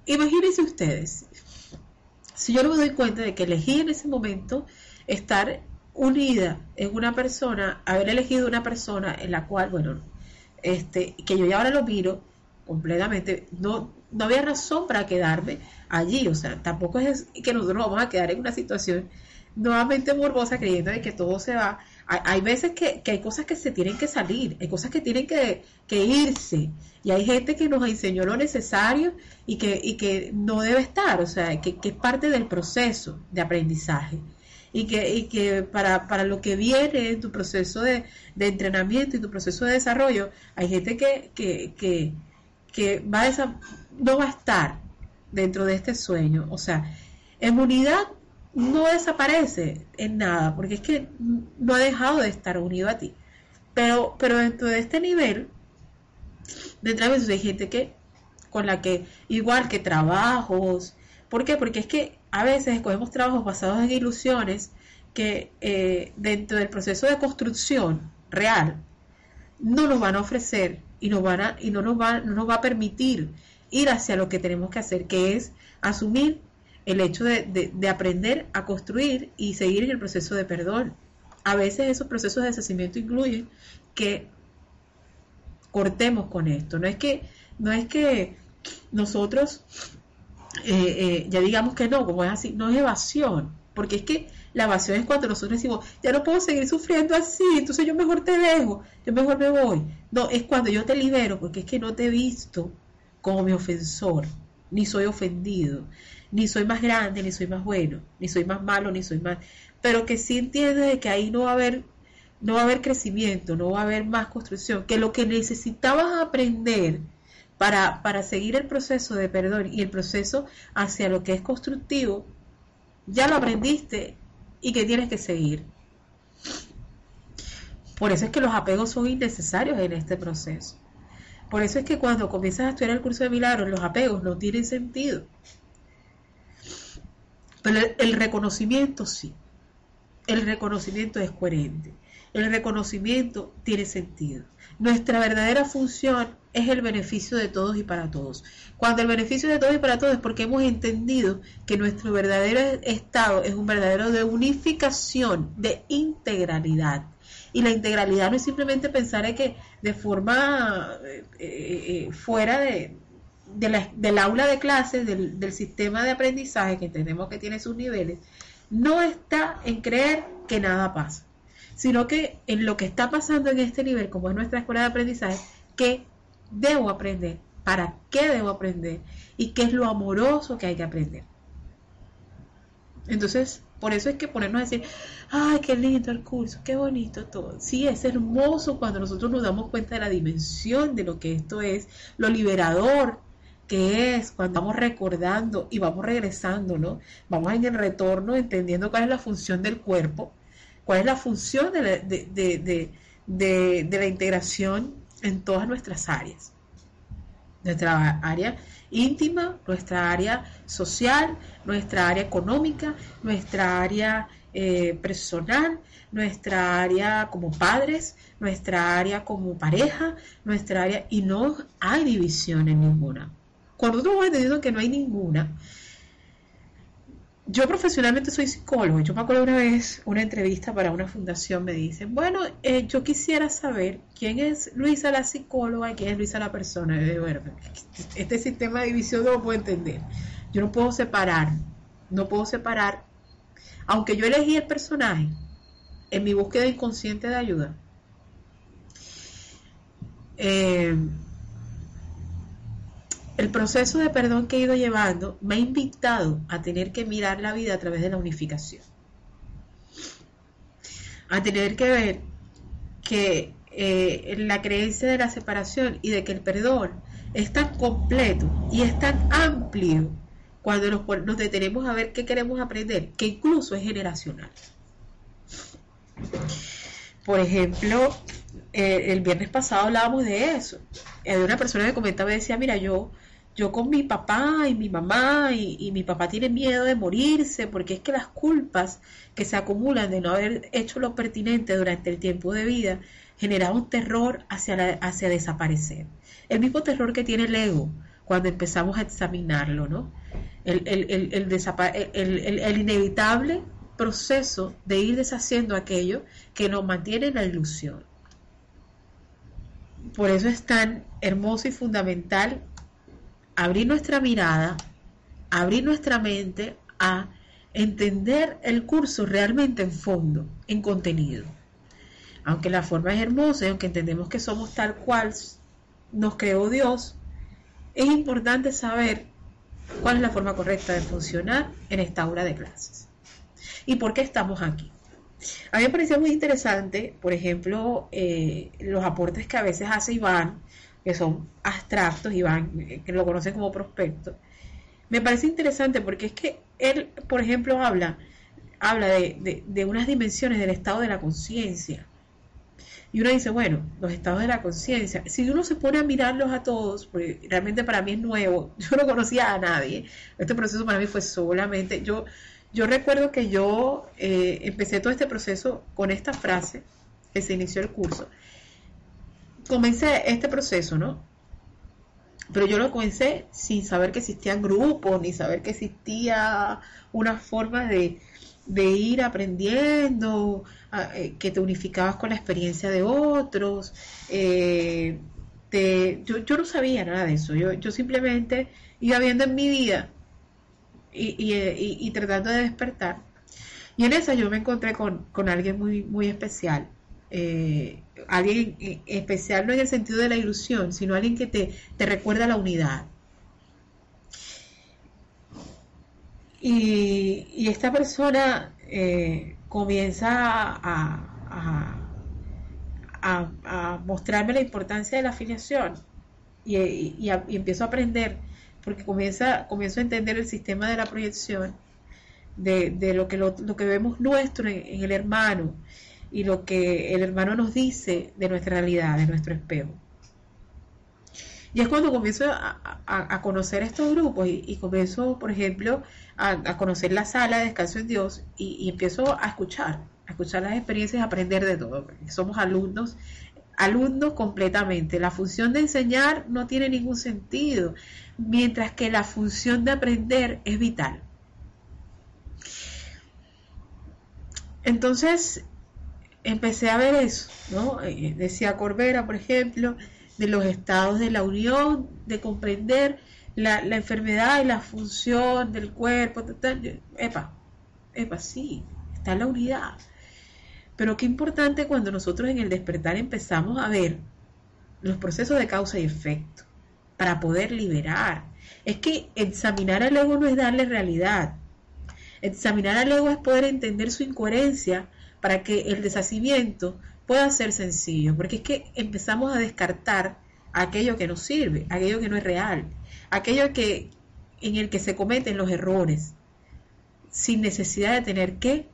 Imagínense ustedes, si yo no me doy cuenta de que elegí en ese momento estar unida en una persona, haber elegido una persona en la cual, bueno, este, que yo ya ahora lo miro completamente, no, no había razón para quedarme allí, o sea, tampoco es que nosotros vamos a quedar en una situación nuevamente morbosa creyendo de que todo se va. Hay, veces que, hay cosas que se tienen que salir, hay cosas que tienen que, irse. Y hay gente que nos enseñó lo necesario y que, no debe estar, o sea, que, es parte del proceso de aprendizaje. Y que, y que para, lo que viene en tu proceso de, entrenamiento y tu proceso de desarrollo, hay gente que, va a no va a estar dentro de este sueño. O sea, en unidad no desaparece en nada, porque es que no ha dejado de estar unido a ti. Pero, pero dentro de este nivel, dentro de hay gente que, con la que, igual que trabajos, ¿por qué? Porque es que a veces escogemos trabajos basados en ilusiones que eh, dentro del proceso de construcción real no nos van a ofrecer y, nos van a, y no, nos va, no nos va a permitir ir hacia lo que tenemos que hacer, que es asumir el hecho de, aprender a construir y seguir en el proceso de perdón. A veces esos procesos de deshacimiento incluyen que cortemos con esto. No es que, no es que nosotros eh, eh, ya digamos que no, como es así, no es evasión, porque es que la evasión es cuando nosotros decimos, ya no puedo seguir sufriendo así, entonces yo mejor te dejo, yo mejor me voy. No, es cuando yo te libero, porque es que no te he visto como mi ofensor, ni soy ofendido ni soy más grande, ni soy más bueno, ni soy más malo, ni soy más, pero que sí entiende que ahí no va a haber no va a haber crecimiento, no va a haber más construcción, que lo que necesitabas aprender para, para seguir el proceso de perdón y el proceso hacia lo que es constructivo, ya lo aprendiste y que tienes que seguir. Por eso es que los apegos son innecesarios en este proceso. Por eso es que cuando comienzas a estudiar el curso de milagros, los apegos no tienen sentido. Pero el reconocimiento sí. El reconocimiento es coherente. El reconocimiento tiene sentido. Nuestra verdadera función es el beneficio de todos y para todos. Cuando el beneficio de todos y para todos es porque hemos entendido que nuestro verdadero estado es un verdadero de unificación, de integralidad. Y la integralidad no es simplemente pensar que de forma eh, eh, fuera de, del aula de clases, del, del sistema de aprendizaje que entendemos que tiene sus niveles, no está en creer que nada pasa, sino que en lo que está pasando en este nivel, como es nuestra escuela de aprendizaje, que debo aprender, para qué debo aprender y qué es lo amoroso que hay que aprender. Entonces, por eso es que ponernos a decir, ay, qué lindo el curso, qué bonito todo. Sí, es hermoso cuando nosotros nos damos cuenta de la dimensión de lo que esto es, lo liberador que es cuando vamos recordando y vamos regresando, ¿no? Vamos en el retorno entendiendo cuál es la función del cuerpo, cuál es la función de la, de, la integración en todas nuestras áreas. Nuestra área íntima, nuestra área social, nuestra área económica, nuestra área eh, personal, nuestra área como padres, nuestra área como pareja, nuestra área, y no hay división en ninguna. Cuando nosotros vamos entendiendo que no hay ninguna, yo profesionalmente soy psicólogo. Yo me acuerdo una vez, una entrevista para una fundación, me dicen, bueno, eh, yo quisiera saber quién es Luisa la psicóloga y quién es Luisa la persona. Bueno, este sistema de división no lo puedo entender. Yo no puedo separar, no puedo separar, aunque yo elegí el personaje en mi búsqueda inconsciente de ayuda. Eh, el proceso de perdón que he ido llevando me ha invitado a tener que mirar la vida a través de la unificación. A tener que ver que eh, la creencia de la separación y de que el perdón es tan completo y es tan amplio cuando nos, detenemos a ver qué queremos aprender, que incluso es generacional. Por ejemplo, eh, el viernes pasado hablábamos de eso. Hay una persona que comentaba y decía, mira, yo yo con mi papá y mi mamá y, mi papá tiene miedo de morirse porque es que las culpas que se acumulan de no haber hecho lo pertinente durante el tiempo de vida genera un terror hacia, hacia desaparecer. El mismo terror que tiene el ego cuando empezamos a examinarlo, ¿no? El, el, el, el inevitable proceso de ir deshaciendo aquello que nos mantiene en la ilusión. Por eso es tan hermoso y fundamental abrir nuestra mirada, abrir nuestra mente a entender el curso realmente en fondo, en contenido. Aunque la forma es hermosa y aunque entendemos que somos tal cual nos creó Dios, es importante saber cuál es la forma correcta de funcionar en esta aula de clases. ¿Y por qué estamos aquí? A mí me pareció muy interesante, por ejemplo, eh, los aportes que a veces hace Iván que son abstractos y van, eh, que lo conocen como prospecto, me parece interesante porque es que él, por ejemplo, habla, habla de, unas dimensiones del estado de la conciencia. Y uno dice, bueno, los estados de la conciencia, si uno se pone a mirarlos a todos, porque realmente para mí es nuevo, *laughs* yo no conocía a nadie, este proceso para mí fue solamente, yo, yo recuerdo que yo eh, empecé todo este proceso con esta frase que se inició el curso, comencé este proceso, ¿no? Pero yo lo comencé sin saber que existían grupos, ni saber que existía una forma de, ir aprendiendo, eh, que te unificabas con la experiencia de otros. Eh, yo, no sabía nada de eso, yo, yo simplemente iba viendo en mi vida y, tratando de despertar. Y en esa yo me encontré con, con alguien muy, muy especial eh, alguien especial no en el sentido de la ilusión, sino alguien que te, recuerda la unidad. Y, esta persona eh, comienza a, a, mostrarme la importancia de la afiliación. y, empiezo a aprender, porque comienza, comienzo a entender el sistema de la proyección, de, lo, que, lo, que vemos nuestro en, el hermano y lo que el hermano nos dice de nuestra realidad, de nuestro espejo. Y es cuando comienzo a, conocer estos grupos y, comienzo, por ejemplo, a, conocer la sala de descanso en Dios y, empiezo a escuchar, a escuchar las experiencias, a aprender de todo. Somos alumnos alumnos completamente. La función de enseñar no tiene ningún sentido, mientras que la función de aprender es vital. Entonces, empecé a ver eso, ¿no? Eh, decía Corbera, por ejemplo, de los estados de la unión, de comprender la, enfermedad y la función del cuerpo. Epa, epa, sí, está la unidad. Pero qué importante cuando nosotros en el despertar empezamos a ver los procesos de causa y efecto para poder liberar. Es que examinar al ego no es darle realidad. Examinar al ego es poder entender su incoherencia para que el deshacimiento pueda ser sencillo, porque es que empezamos a descartar aquello que nos sirve, aquello que no es real, aquello que en el que se cometen los errores, sin necesidad de tener que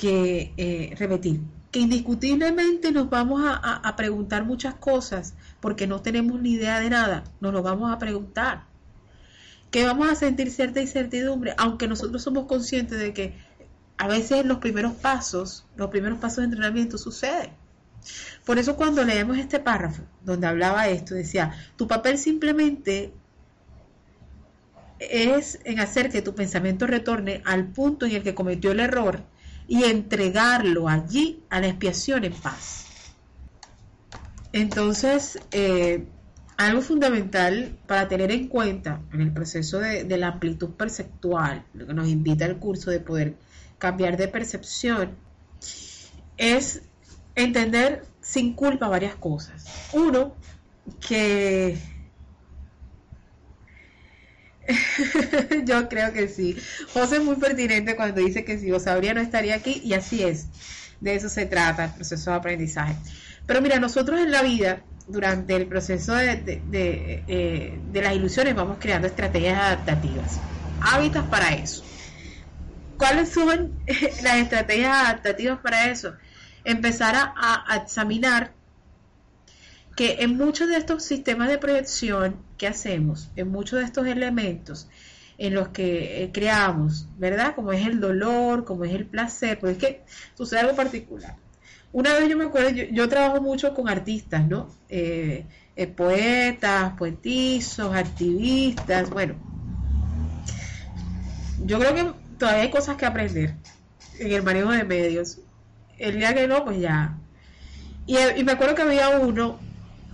que eh, repetir, que indiscutiblemente nos vamos a, preguntar muchas cosas porque no tenemos ni idea de nada, nos lo vamos a preguntar, que vamos a sentir cierta incertidumbre, aunque nosotros somos conscientes de que a veces los primeros pasos, los primeros pasos de entrenamiento suceden. Por eso cuando leemos este párrafo donde hablaba esto, decía, tu papel simplemente es en hacer que tu pensamiento retorne al punto en el que cometió el error y entregarlo allí a la expiación en paz. Entonces, eh, algo fundamental para tener en cuenta en el proceso de, la amplitud perceptual, lo que nos invita el curso de poder cambiar de percepción, es entender sin culpa varias cosas. Uno, que *laughs* Yo creo que sí. José es muy pertinente cuando dice que si vos sabría no estaría aquí y así es. De eso se trata el proceso de aprendizaje. Pero mira, nosotros en la vida, durante el proceso de, eh, las ilusiones, vamos creando estrategias adaptativas. Hábitos para eso. ¿Cuáles son las estrategias adaptativas para eso? Empezar a examinar que en muchos de estos sistemas de proyección que hacemos, en muchos de estos elementos en los que eh, creamos, ¿verdad? Como es el dolor, como es el placer, porque es que sucede algo particular. Una vez yo me acuerdo, yo, trabajo mucho con artistas, ¿no? Eh, eh, poetas, poetizos, activistas, bueno. Yo creo que todavía hay cosas que aprender en el manejo de medios. El día que no, pues ya. Y, y me acuerdo que había uno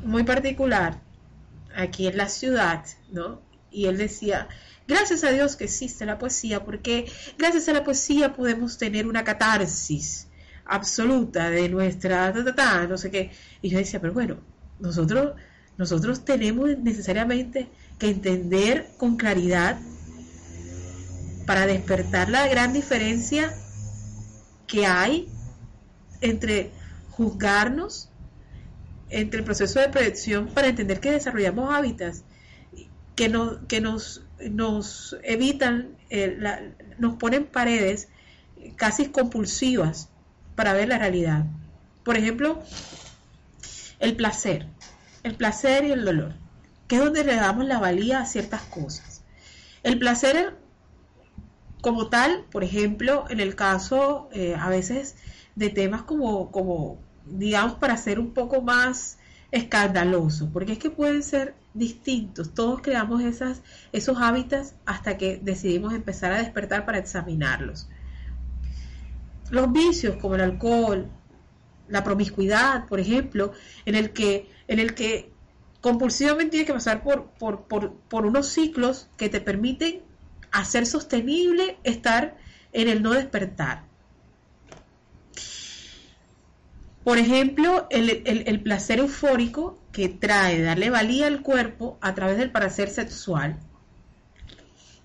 muy particular aquí en la ciudad, ¿no? Y él decía, gracias a Dios que existe la poesía, porque gracias a la poesía podemos tener una catarsis absoluta de nuestra, no sé qué. Y yo decía, pero bueno, nosotros, nosotros tenemos necesariamente que entender con claridad para despertar la gran diferencia que hay entre juzgarnos entre el proceso de predicción para entender que desarrollamos hábitats que, no, que nos, nos evitan, eh, nos ponen paredes casi compulsivas para ver la realidad. Por ejemplo, el placer, el placer y el dolor, que es donde le damos la valía a ciertas cosas. El placer como tal, por ejemplo, en el caso eh, a veces de temas como, como digamos, para ser un poco más escandaloso, porque es que pueden ser distintos. Todos creamos esas, esos hábitats hasta que decidimos empezar a despertar para examinarlos. Los vicios como el alcohol, la promiscuidad, por ejemplo, en el que, en el que compulsivamente tienes que pasar por, por, por, por unos ciclos que te permiten hacer sostenible estar en el no despertar. Por ejemplo, el, placer eufórico que trae darle valía al cuerpo a través del placer sexual.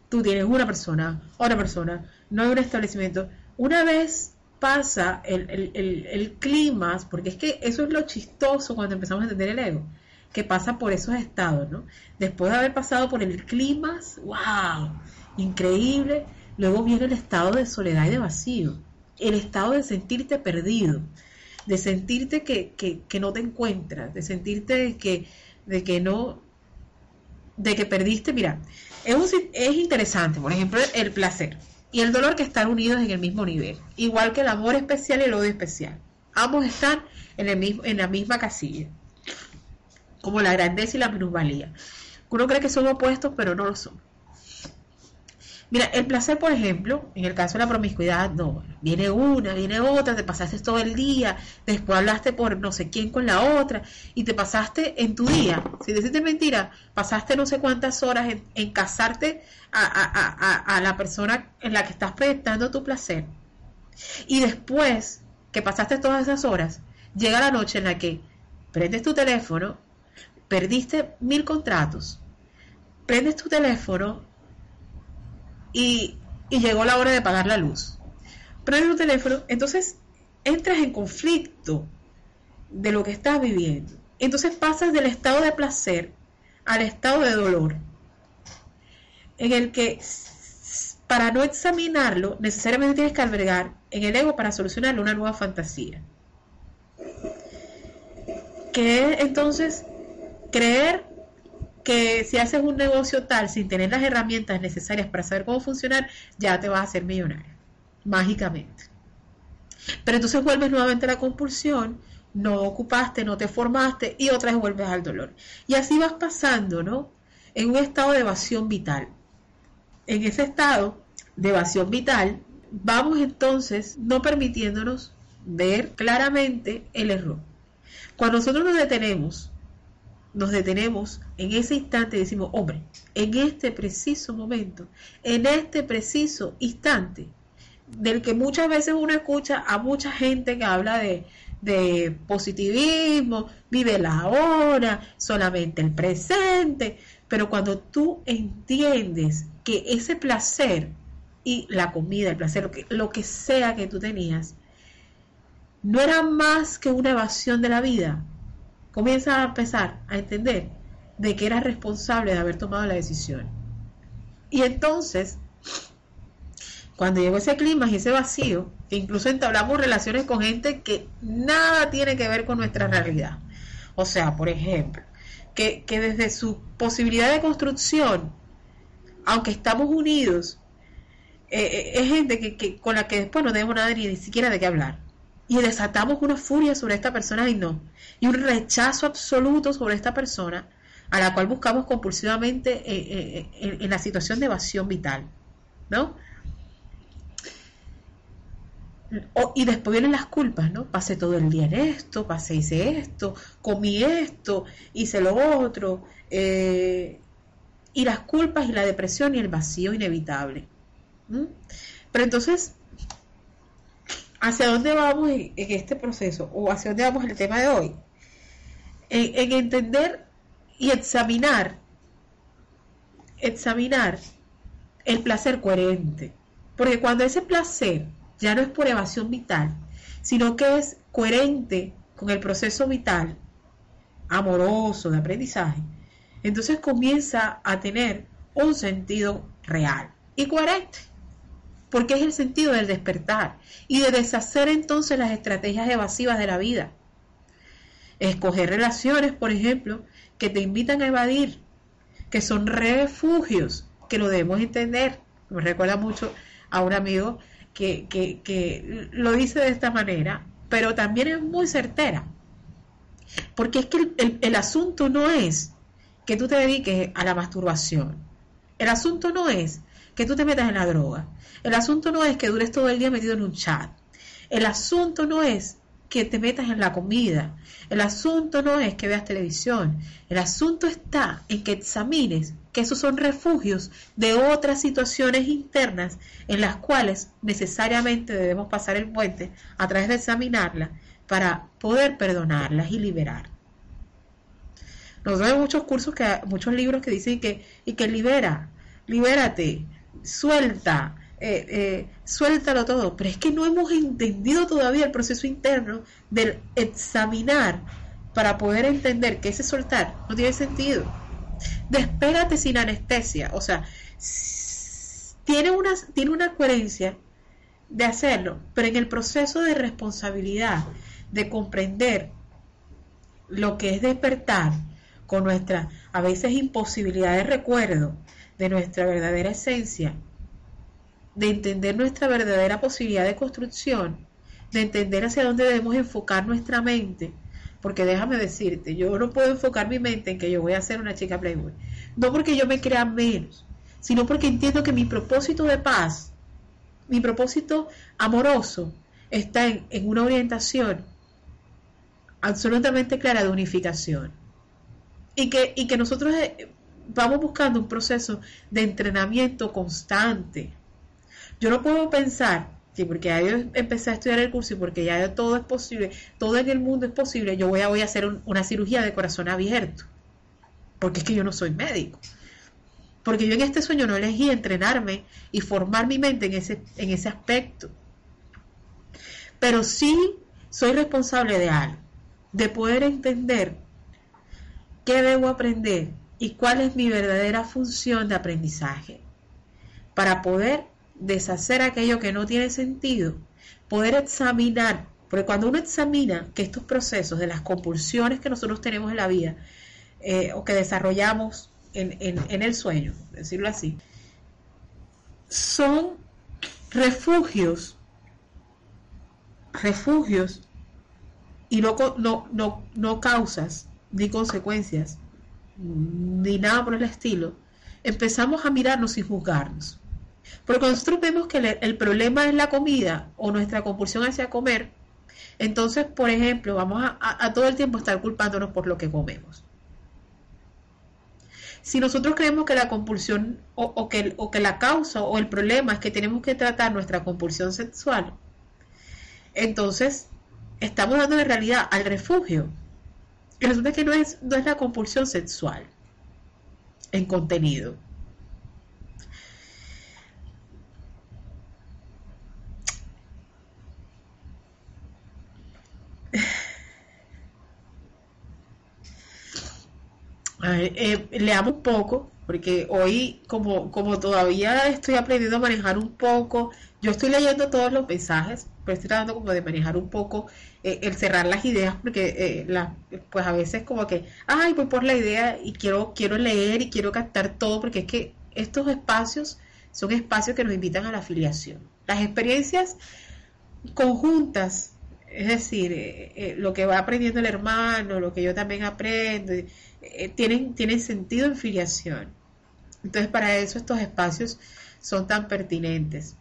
Tú tienes una persona, otra persona, no hay un establecimiento. Una vez pasa el, el, clima, porque es que eso es lo chistoso cuando empezamos a entender el ego, que pasa por esos estados, ¿no? Después de haber pasado por el clima, wow, increíble, luego viene el estado de soledad y de vacío, el estado de sentirte perdido, de sentirte que, que, no te encuentras, de sentirte que, de que no, de que perdiste, mira, es, es interesante, por ejemplo, el placer y el dolor que están unidos en el mismo nivel, igual que el amor especial y el odio especial. Ambos están en, el mismo, en la misma casilla, como la grandeza y la minusvalía. Uno cree que son opuestos, pero no lo son. Mira, el placer, por ejemplo, en el caso de la promiscuidad, no, viene una, viene otra, te pasaste todo el día, después hablaste por no sé quién con la otra, y te pasaste en tu día, si deciste mentira, pasaste no sé cuántas horas en, casarte a, a, la persona en la que estás proyectando tu placer. Y después que pasaste todas esas horas, llega la noche en la que prendes tu teléfono, perdiste mil contratos, prendes tu teléfono y, llegó la hora de pagar la luz. Prendes tu teléfono, entonces entras en conflicto de lo que estás viviendo. Entonces pasas del estado de placer al estado de dolor, en el que para no examinarlo necesariamente tienes que albergar en el ego para solucionarlo una nueva fantasía. Que es entonces creer que si haces un negocio tal sin tener las herramientas necesarias para saber cómo funcionar, ya te vas a hacer millonario, mágicamente. Pero entonces vuelves nuevamente a la compulsión, no ocupaste, no te formaste y otra vez vuelves al dolor. Y así vas pasando, ¿no? En un estado de evasión vital. En ese estado de evasión vital, vamos entonces no permitiéndonos ver claramente el error. Cuando nosotros nos detenemos nos detenemos en ese instante y decimos, hombre, en este preciso momento, en este preciso instante, del que muchas veces uno escucha a mucha gente que habla de, de positivismo, vive la hora, solamente el presente, pero cuando tú entiendes que ese placer y la comida, el placer, lo que, lo que sea que tú tenías, no era más que una evasión de la vida, comienza a empezar a entender de que eras responsable de haber tomado la decisión. Y entonces, cuando llegó ese clima y ese vacío, que incluso entablamos relaciones con gente que nada tiene que ver con nuestra realidad. O sea, por ejemplo, que, desde su posibilidad de construcción, aunque estamos unidos, eh, eh, es gente que, que, con la que después no tenemos nada ni siquiera de qué hablar y desatamos una furia sobre esta persona y no, y un rechazo absoluto sobre esta persona a la cual buscamos compulsivamente eh, eh, en, la situación de evasión vital, ¿no? y después vienen las culpas, ¿no? Pasé todo el día en esto, pasé, hice esto, comí esto, hice lo otro, eh, y las culpas y la depresión y el vacío inevitable. Pero entonces, ¿Hacia dónde vamos en, este proceso? ¿O hacia dónde vamos en el tema de hoy? En, entender y examinar, examinar el placer coherente. Porque cuando ese placer ya no es por evasión vital, sino que es coherente con el proceso vital, amoroso, de aprendizaje, entonces comienza a tener un sentido real y coherente porque es el sentido del despertar y de deshacer entonces las estrategias evasivas de la vida. Escoger relaciones, por ejemplo, que te invitan a evadir, que son refugios, que lo debemos entender. Me recuerda mucho a un amigo que, que, lo dice de esta manera, pero también es muy certera. Porque es que el asunto no es que tú te dediques a la masturbación. El asunto no es que tú te metas en la droga. El asunto no es que dures todo el día metido en un chat. El asunto no es que te metas en la comida. El asunto no es que veas televisión. El asunto está en que examines que esos son refugios de otras situaciones internas en las cuales necesariamente debemos pasar el puente a través de examinarlas para poder perdonarlas y liberar. Nosotros hay muchos cursos, que, muchos libros que dicen que, y que libera, libérate, suelta, eh, eh, suéltalo todo, pero es que no hemos entendido todavía el proceso interno del examinar para poder entender que ese soltar no tiene sentido. Despégate sin anestesia, o sea, tiene una, tiene una coherencia de hacerlo, pero en el proceso de responsabilidad, de comprender lo que es despertar con nuestra a veces imposibilidad de recuerdo de nuestra verdadera esencia, de entender nuestra verdadera posibilidad de construcción, de entender hacia dónde debemos enfocar nuestra mente, porque déjame decirte, yo no puedo enfocar mi mente en que yo voy a ser una chica playboy, no porque yo me crea menos, sino porque entiendo que mi propósito de paz, mi propósito amoroso, está en, en una orientación absolutamente clara de unificación. Y que, y que nosotros eh, vamos buscando un proceso de entrenamiento constante. Yo no puedo pensar que porque ya yo empecé a estudiar el curso y porque ya todo es posible, todo en el mundo es posible, yo voy a, voy a hacer una cirugía de corazón abierto. Porque es que yo no soy médico. Porque yo en este sueño no elegí entrenarme y formar mi mente en ese, en ese aspecto. Pero sí soy responsable de algo de poder entender qué debo aprender y cuál es mi verdadera función de aprendizaje, para poder deshacer aquello que no tiene sentido, poder examinar, porque cuando uno examina que estos procesos de las compulsiones que nosotros tenemos en la vida eh, o que desarrollamos en, en el sueño, decirlo así, son refugios, refugios y no, no, no, no causas ni consecuencias ni nada por el estilo, empezamos a mirarnos sin juzgarnos. Porque nosotros vemos que el, problema es la comida o nuestra compulsión hacia comer, entonces, por ejemplo, vamos a, todo el tiempo estar culpándonos por lo que comemos. Si nosotros creemos que la compulsión o, que, o que la causa o el problema es que tenemos que tratar nuestra compulsión sexual, entonces estamos dando en realidad al refugio. Resulta que no es, no es la compulsión sexual en contenido. *sighs* Eh, leamos un poco, porque hoy como, como todavía estoy aprendiendo a manejar un poco, yo estoy leyendo todos los mensajes, pero estoy tratando como de manejar un poco eh, el cerrar las ideas, porque eh, pues a veces como que, ay, voy por la idea y quiero, quiero leer y quiero captar todo, porque es que estos espacios son espacios que nos invitan a la afiliación. Las experiencias conjuntas, es decir, eh, lo que va aprendiendo el hermano, lo que yo también aprendo, tienen, tienen sentido en filiación. Entonces, para eso estos espacios son tan pertinentes.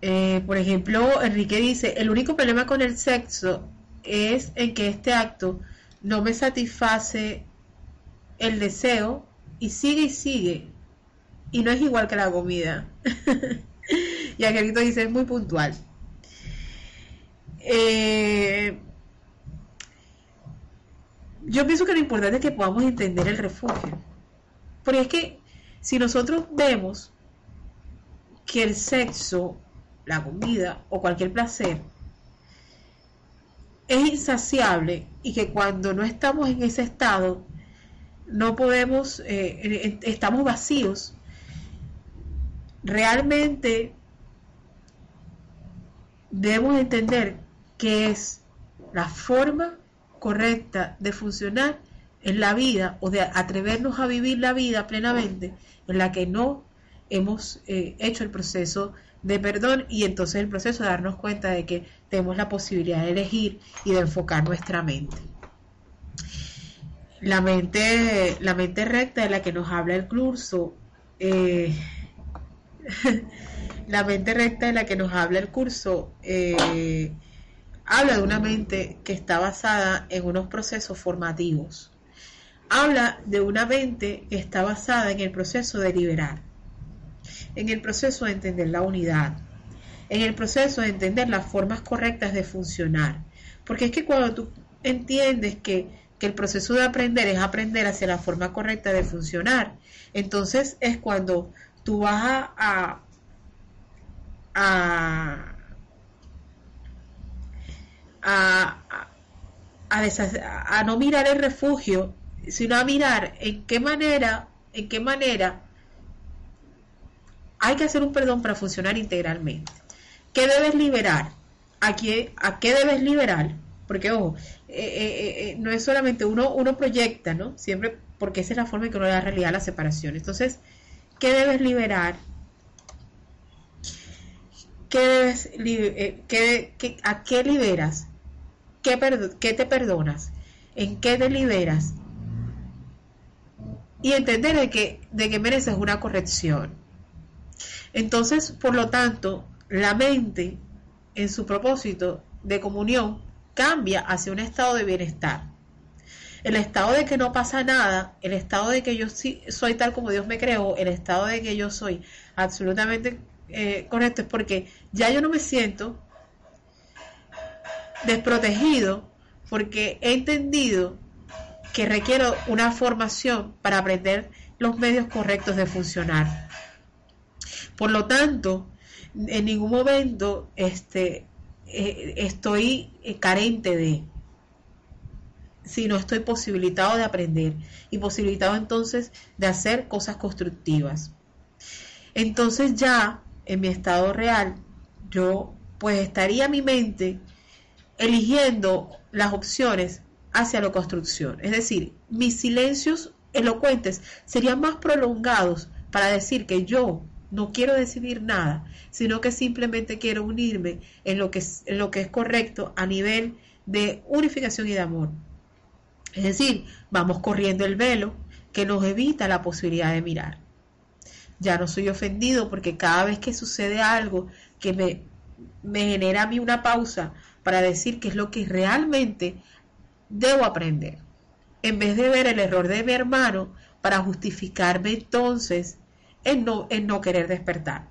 Eh, por ejemplo, Enrique dice, el único problema con el sexo es en que este acto no me satisface el deseo y sigue y sigue. Y no es igual que la comida. *laughs* y Angelito dice, es muy puntual. Eh, yo pienso que lo importante es que podamos entender el refugio. Porque es que si nosotros vemos que el sexo la comida o cualquier placer es insaciable y que cuando no estamos en ese estado no podemos, eh, estamos vacíos, realmente debemos entender que es la forma correcta de funcionar en la vida o de atrevernos a vivir la vida plenamente en la que no hemos eh, hecho el proceso de perdón y entonces el proceso de darnos cuenta de que tenemos la posibilidad de elegir y de enfocar nuestra mente. La mente, la mente recta de la que nos habla el curso, eh, *laughs* la mente recta de la que nos habla el curso, eh, habla de una mente que está basada en unos procesos formativos. Habla de una mente que está basada en el proceso de liberar en el proceso de entender la unidad, en el proceso de entender las formas correctas de funcionar. Porque es que cuando tú entiendes que, el proceso de aprender es aprender hacia la forma correcta de funcionar, entonces es cuando tú vas a, a, a, a, no mirar el refugio, sino a mirar en qué manera, en qué manera hay que hacer un perdón para funcionar integralmente. ¿Qué debes liberar? ¿A qué, a qué debes liberar? Porque, ojo, eh, eh, eh, no es solamente uno, uno proyecta, ¿no? Siempre, porque esa es la forma en que uno da realidad a la separación. Entonces, ¿qué debes liberar? ¿Qué debes, ¿A qué liberas? ¿Qué, ¿Qué te perdonas? ¿En qué te liberas? Y entender de que, de que mereces una corrección. Entonces, por lo tanto, la mente, en su propósito de comunión, cambia hacia un estado de bienestar. El estado de que no pasa nada, el estado de que yo soy tal como Dios me creó, el estado de que yo soy absolutamente eh, correcto, es porque ya yo no me siento desprotegido porque he entendido que requiero una formación para aprender los medios correctos de funcionar. Por lo tanto, en ningún momento este, eh, estoy eh, carente de, sino estoy posibilitado de aprender y posibilitado entonces de hacer cosas constructivas. Entonces ya en mi estado real, yo pues estaría mi mente eligiendo las opciones hacia la construcción. Es decir, mis silencios elocuentes serían más prolongados para decir que yo no quiero decidir nada, sino que simplemente quiero unirme en lo que es, correcto a nivel de unificación y de amor. Es decir, vamos corriendo el velo que nos evita la posibilidad de mirar. Ya no soy ofendido porque cada vez que sucede algo que me, me genera a mí una pausa para decir qué es lo que realmente debo aprender. En vez de ver el error de mi hermano para justificarme entonces en no, no querer despertar.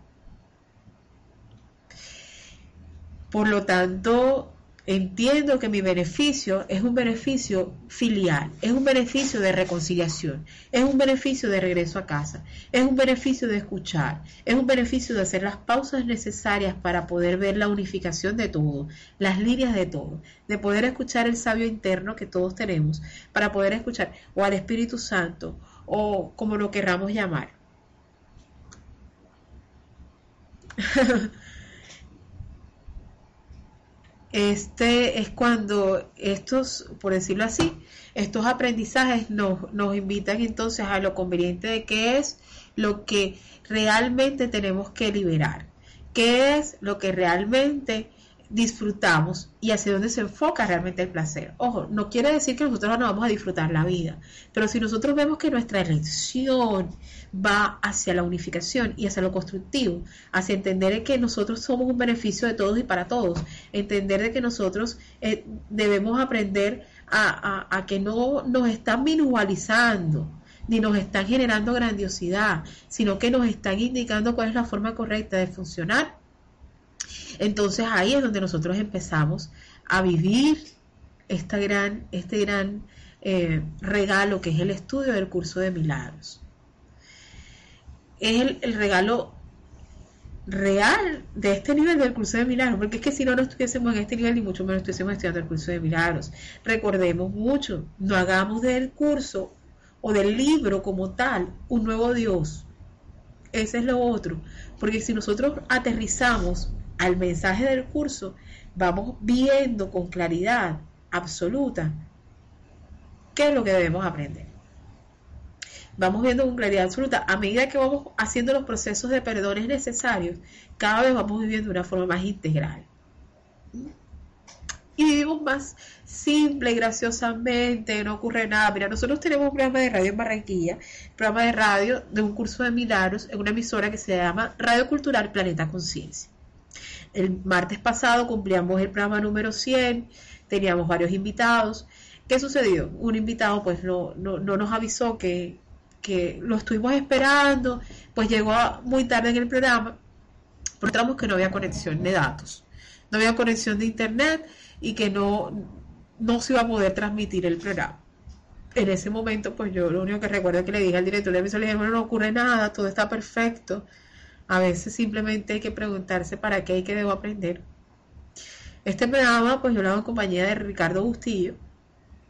Por lo tanto, entiendo que mi beneficio es un beneficio filial, es un beneficio de reconciliación, es un beneficio de regreso a casa, es un beneficio de escuchar, es un beneficio de hacer las pausas necesarias para poder ver la unificación de todo, las líneas de todo, de poder escuchar el sabio interno que todos tenemos, para poder escuchar o al Espíritu Santo o como lo querramos llamar. *laughs* este es cuando estos, por decirlo así, estos aprendizajes nos, nos invitan entonces a lo conveniente de qué es lo que realmente tenemos que liberar, qué es lo que realmente disfrutamos y hacia dónde se enfoca realmente el placer. Ojo, no quiere decir que nosotros no vamos a disfrutar la vida, pero si nosotros vemos que nuestra elección va hacia la unificación y hacia lo constructivo, hacia entender que nosotros somos un beneficio de todos y para todos, entender de que nosotros eh, debemos aprender a, que no nos están minimalizando, ni nos están generando grandiosidad, sino que nos están indicando cuál es la forma correcta de funcionar entonces ahí es donde nosotros empezamos a vivir esta gran, este gran eh, regalo que es el estudio del curso de milagros. Es el, regalo real de este nivel del curso de milagros, porque es que si no, no estuviésemos en este nivel, ni mucho menos estuviésemos estudiando el curso de milagros. Recordemos mucho, no hagamos del curso o del libro como tal un nuevo Dios. Ese es lo otro, porque si nosotros aterrizamos al mensaje del curso, vamos viendo con claridad absoluta qué es lo que debemos aprender. Vamos viendo con claridad absoluta, a medida que vamos haciendo los procesos de perdones necesarios, cada vez vamos viviendo de una forma más integral. Y vivimos más simple y graciosamente, no ocurre nada. Mira, nosotros tenemos un programa de radio en Barranquilla, programa de radio de un curso de milagros en una emisora que se llama Radio Cultural Planeta Conciencia. El martes pasado cumplíamos el programa número 100, teníamos varios invitados. ¿Qué sucedió? Un invitado pues no, no, nos avisó que, que, lo estuvimos esperando, pues llegó muy tarde en el programa, encontramos que no había conexión de datos, no había conexión de internet y que no, no se iba a poder transmitir el programa. En ese momento, pues yo lo único que recuerdo es que le dije al director de emisora, le dije, bueno, no ocurre nada, todo está perfecto a veces simplemente hay que preguntarse para qué y qué debo aprender. Este programa, pues yo lo hago en compañía de Ricardo Bustillo.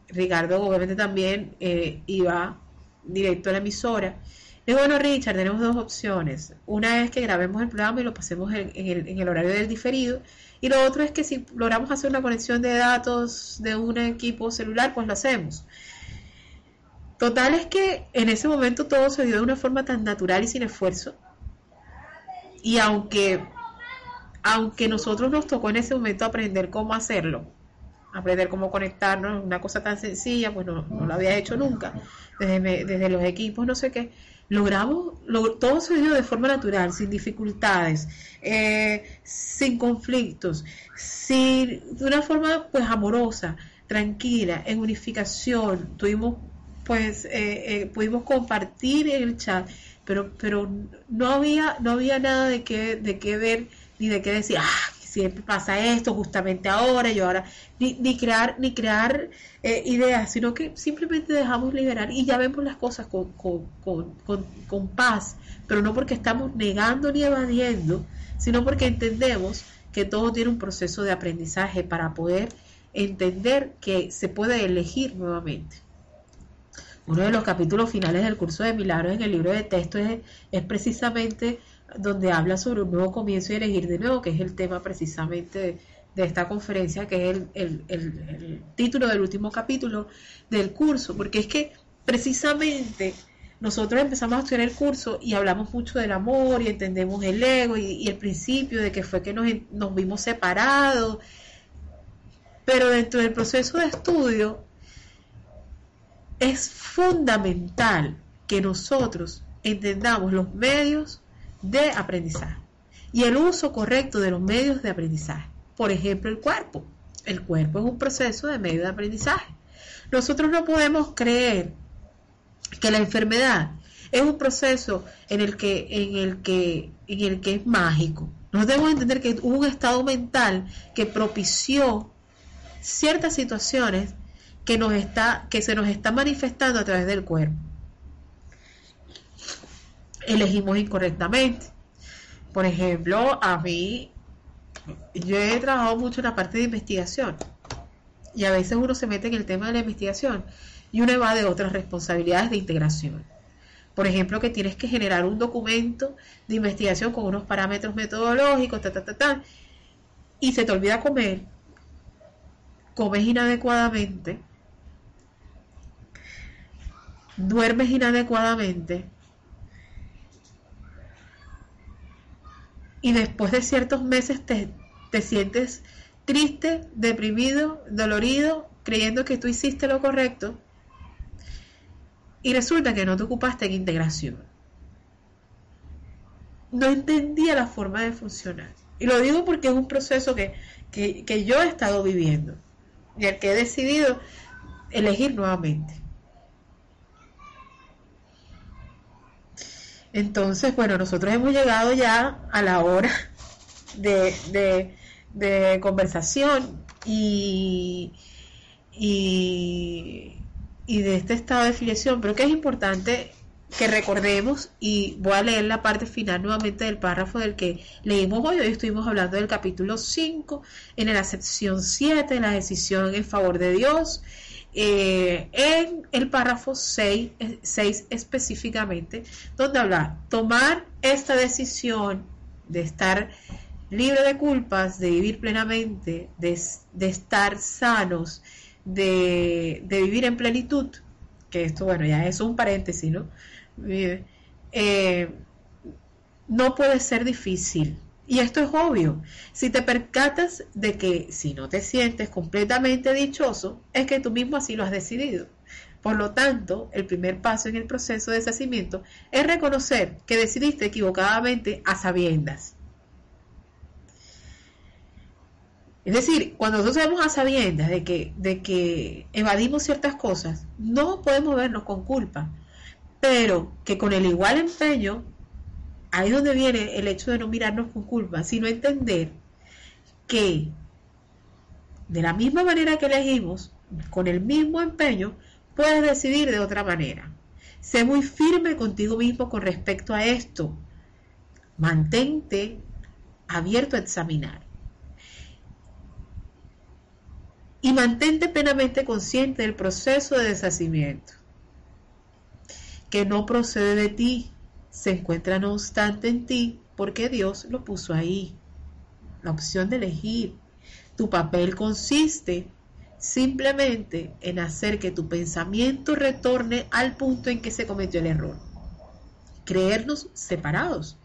Ricardo obviamente también eh, iba directo a la emisora. Y bueno, Richard, tenemos dos opciones. Una es que grabemos el programa y lo pasemos en, el, en el horario del diferido. Y lo otro es que si logramos hacer una conexión de datos de un equipo celular, pues lo hacemos. Total es que en ese momento todo se dio de una forma tan natural y sin esfuerzo. Y aunque, aunque nosotros nos tocó en ese momento aprender cómo hacerlo, aprender cómo conectarnos, una cosa tan sencilla, pues no, lo había hecho nunca, desde, desde los equipos, no sé qué, logramos, todo se de forma natural, sin dificultades, eh, sin conflictos, sin, de una forma pues amorosa, tranquila, en unificación, tuvimos pues eh, eh, pudimos compartir en el chat, pero, pero no había, no había nada de qué, de qué ver ni de qué decir, ah, siempre pasa esto justamente ahora y ahora, ni, ni crear, ni crear eh, ideas, sino que simplemente dejamos liberar y ya vemos las cosas con, con, con, con, paz, pero no porque estamos negando ni evadiendo, sino porque entendemos que todo tiene un proceso de aprendizaje para poder entender que se puede elegir nuevamente. Uno de los capítulos finales del curso de milagros en el libro de texto es, es precisamente donde habla sobre un nuevo comienzo y elegir de nuevo, que es el tema precisamente de, esta conferencia, que es el, título del último capítulo del curso, porque es que precisamente nosotros empezamos a estudiar el curso y hablamos mucho del amor y entendemos el ego y, el principio de que fue que nos, nos, vimos separados. Pero dentro del proceso de estudio es fundamental que nosotros entendamos los medios de aprendizaje y el uso correcto de los medios de aprendizaje. Por ejemplo, el cuerpo. El cuerpo es un proceso de medio de aprendizaje. Nosotros no podemos creer que la enfermedad es un proceso en el que, en el que, en el que es mágico. Nos debemos entender que hubo un estado mental que propició ciertas situaciones que, nos está, que se nos está manifestando a través del cuerpo elegimos incorrectamente. Por ejemplo, a mí, yo he trabajado mucho en la parte de investigación y a veces uno se mete en el tema de la investigación y uno va de otras responsabilidades de integración. Por ejemplo, que tienes que generar un documento de investigación con unos parámetros metodológicos, ta, ta, ta, ta, y se te olvida comer, comes inadecuadamente, duermes inadecuadamente, y después de ciertos meses te, sientes triste, deprimido, dolorido, creyendo que tú hiciste lo correcto y resulta que no te ocupaste en integración. No entendía la forma de funcionar. Y lo digo porque es un proceso que, que yo he estado viviendo y el que he decidido elegir nuevamente. Entonces, bueno, nosotros hemos llegado ya a la hora *laughs* de, conversación y, de este estado de filiación, pero que es importante que recordemos, y voy a leer la parte final nuevamente del párrafo del que leímos hoy, hoy estuvimos hablando del capítulo 5, en la sección 7, la decisión en favor de Dios, eh, en el párrafo 6, 6 específicamente, donde habla tomar esta decisión de estar libre de culpas, de vivir plenamente, de, estar sanos, de, vivir en plenitud, que esto, bueno, ya es un paréntesis, ¿no? Eh, no puede ser difícil. Y esto es obvio. Si te percatas de que si no te sientes completamente dichoso, es que tú mismo así lo has decidido. Por lo tanto, el primer paso en el proceso de deshacimiento es reconocer que decidiste equivocadamente a sabiendas. Es decir, cuando nosotros sabemos a sabiendas de que, de que evadimos ciertas cosas, no podemos vernos con culpa, pero que con el igual empeño ahí donde viene el hecho de no mirarnos con culpa, sino entender que de la misma manera que elegimos, con el mismo empeño, puedes decidir de otra manera. Sé muy firme contigo mismo con respecto a esto. Mantente abierto a examinar. y mantente plenamente consciente del proceso de deshacimiento, que no procede de ti, se encuentra no obstante en ti, porque Dios lo puso ahí. La opción de elegir. Tu papel consiste simplemente en hacer que tu pensamiento retorne al punto en que se cometió el error. Creernos separados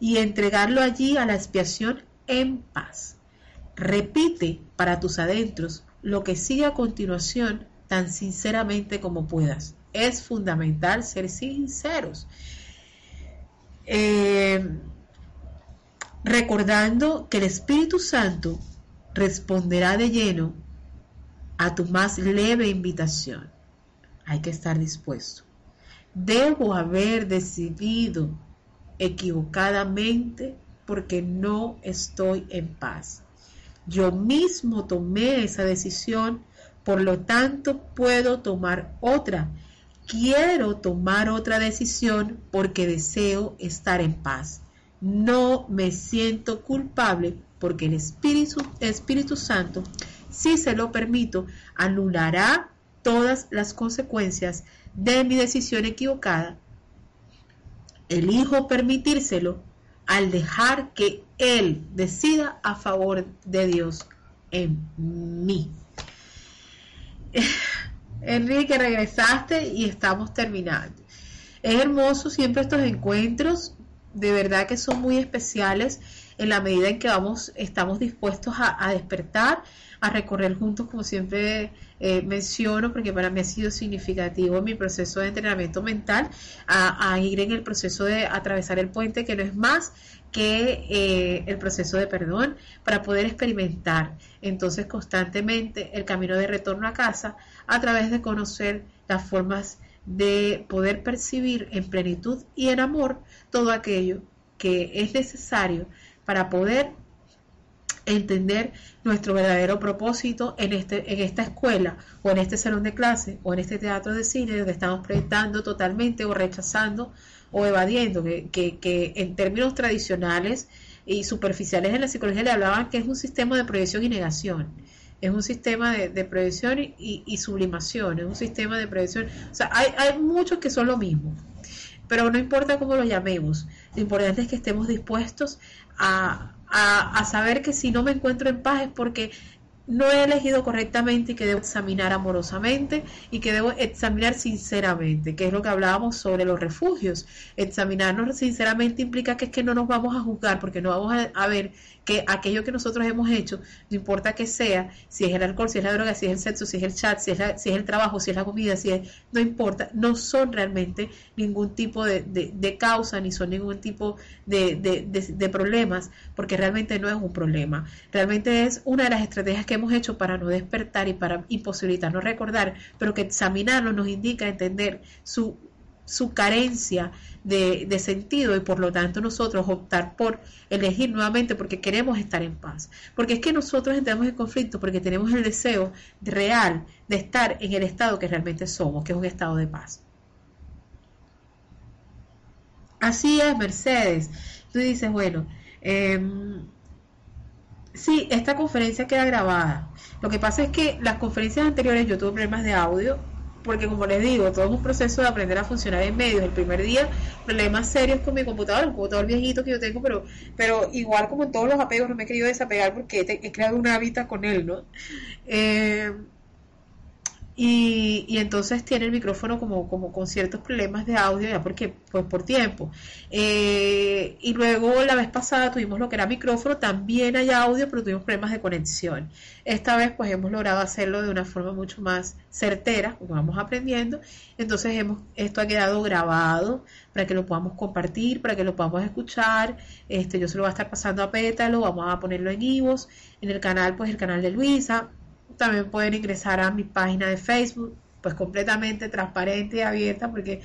y entregarlo allí a la expiación en paz. Repite para tus adentros lo que sigue a continuación tan sinceramente como puedas. Es fundamental ser sinceros. Eh, recordando que el Espíritu Santo responderá de lleno a tu más leve invitación. Hay que estar dispuesto. Debo haber decidido equivocadamente porque no estoy en paz. Yo mismo tomé esa decisión, por lo tanto puedo tomar otra. Quiero tomar otra decisión porque deseo estar en paz. No me siento culpable porque el Espíritu, Espíritu Santo, si se lo permito, anulará todas las consecuencias de mi decisión equivocada. Elijo permitírselo al dejar que Él decida a favor de Dios en mí. Enrique, regresaste y estamos terminando. Es hermoso siempre estos encuentros, de verdad que son muy especiales en la medida en que vamos, estamos dispuestos a, despertar, a recorrer juntos, como siempre eh, menciono, porque para mí ha sido significativo mi proceso de entrenamiento mental, a, ir en el proceso de atravesar el puente, que no es más que eh, el proceso de perdón, para poder experimentar. Entonces constantemente el camino de retorno a casa a través de conocer las formas de poder percibir en plenitud y en amor todo aquello que es necesario para poder entender nuestro verdadero propósito en, este, en esta escuela o en este salón de clase o en este teatro de cine donde estamos proyectando totalmente o rechazando o evadiendo, que, que, en términos tradicionales y superficiales en la psicología le hablaban que es un sistema de proyección y negación, es un sistema de, de proyección y, y, sublimación, es un sistema de proyección, o sea, hay, hay muchos que son lo mismo, pero no importa cómo lo llamemos, lo importante es que estemos dispuestos a, a, saber que si no me encuentro en paz es porque no he elegido correctamente y que debo examinar amorosamente y que debo examinar sinceramente, que es lo que hablábamos sobre los refugios. Examinarnos sinceramente implica que es que no nos vamos a juzgar porque no vamos a ver que aquello que nosotros hemos hecho, no importa que sea, si es el alcohol, si es la droga, si es el sexo, si es el chat, si es, si es el trabajo, si es la comida, si es, no importa, no son realmente ningún tipo de, de, causa, ni son ningún tipo de, de, problemas, porque realmente no es un problema. Realmente es una de las estrategias que hemos hecho para no despertar y para imposibilitarnos recordar, pero que examinarlo nos indica entender su su carencia de, de, sentido y por lo tanto nosotros optar por elegir nuevamente porque queremos estar en paz. Porque es que nosotros entramos en conflicto porque tenemos el deseo real de estar en el estado que realmente somos, que es un estado de paz. Así es, Mercedes. Tú dices, bueno, eh, sí, esta conferencia queda grabada. Lo que pasa es que las conferencias anteriores yo tuve problemas de audio porque como les digo, todo es un proceso de aprender a funcionar en medios. El primer día, problemas serios con mi computador, un computador viejito que yo tengo, pero, pero igual como en todos los apegos no me he querido desapegar porque he, creado una hábitat con él, ¿no? Eh, y, y, entonces tiene el micrófono como, como con ciertos problemas de audio, ya porque pues por tiempo. Eh, y luego la vez pasada tuvimos lo que era micrófono, también hay audio, pero tuvimos problemas de conexión. Esta vez pues hemos logrado hacerlo de una forma mucho más certera, porque vamos aprendiendo. Entonces hemos, esto ha quedado grabado para que lo podamos compartir, para que lo podamos escuchar. Este, yo se lo voy a estar pasando a Pétalo, vamos a ponerlo en Ivos, en el canal, pues el canal de Luisa también pueden ingresar a mi página de Facebook, pues completamente transparente y abierta, porque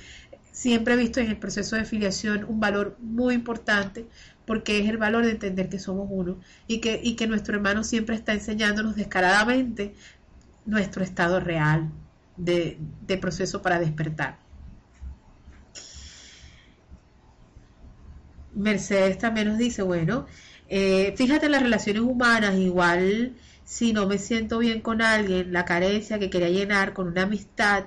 siempre he visto en el proceso de filiación un valor muy importante, porque es el valor de entender que somos uno y que, y que nuestro hermano siempre está enseñándonos descaradamente nuestro estado real de, de proceso para despertar. Mercedes también nos dice, bueno, Eh, fíjate en las relaciones humanas, igual si no me siento bien con alguien, la carencia que quería llenar con una amistad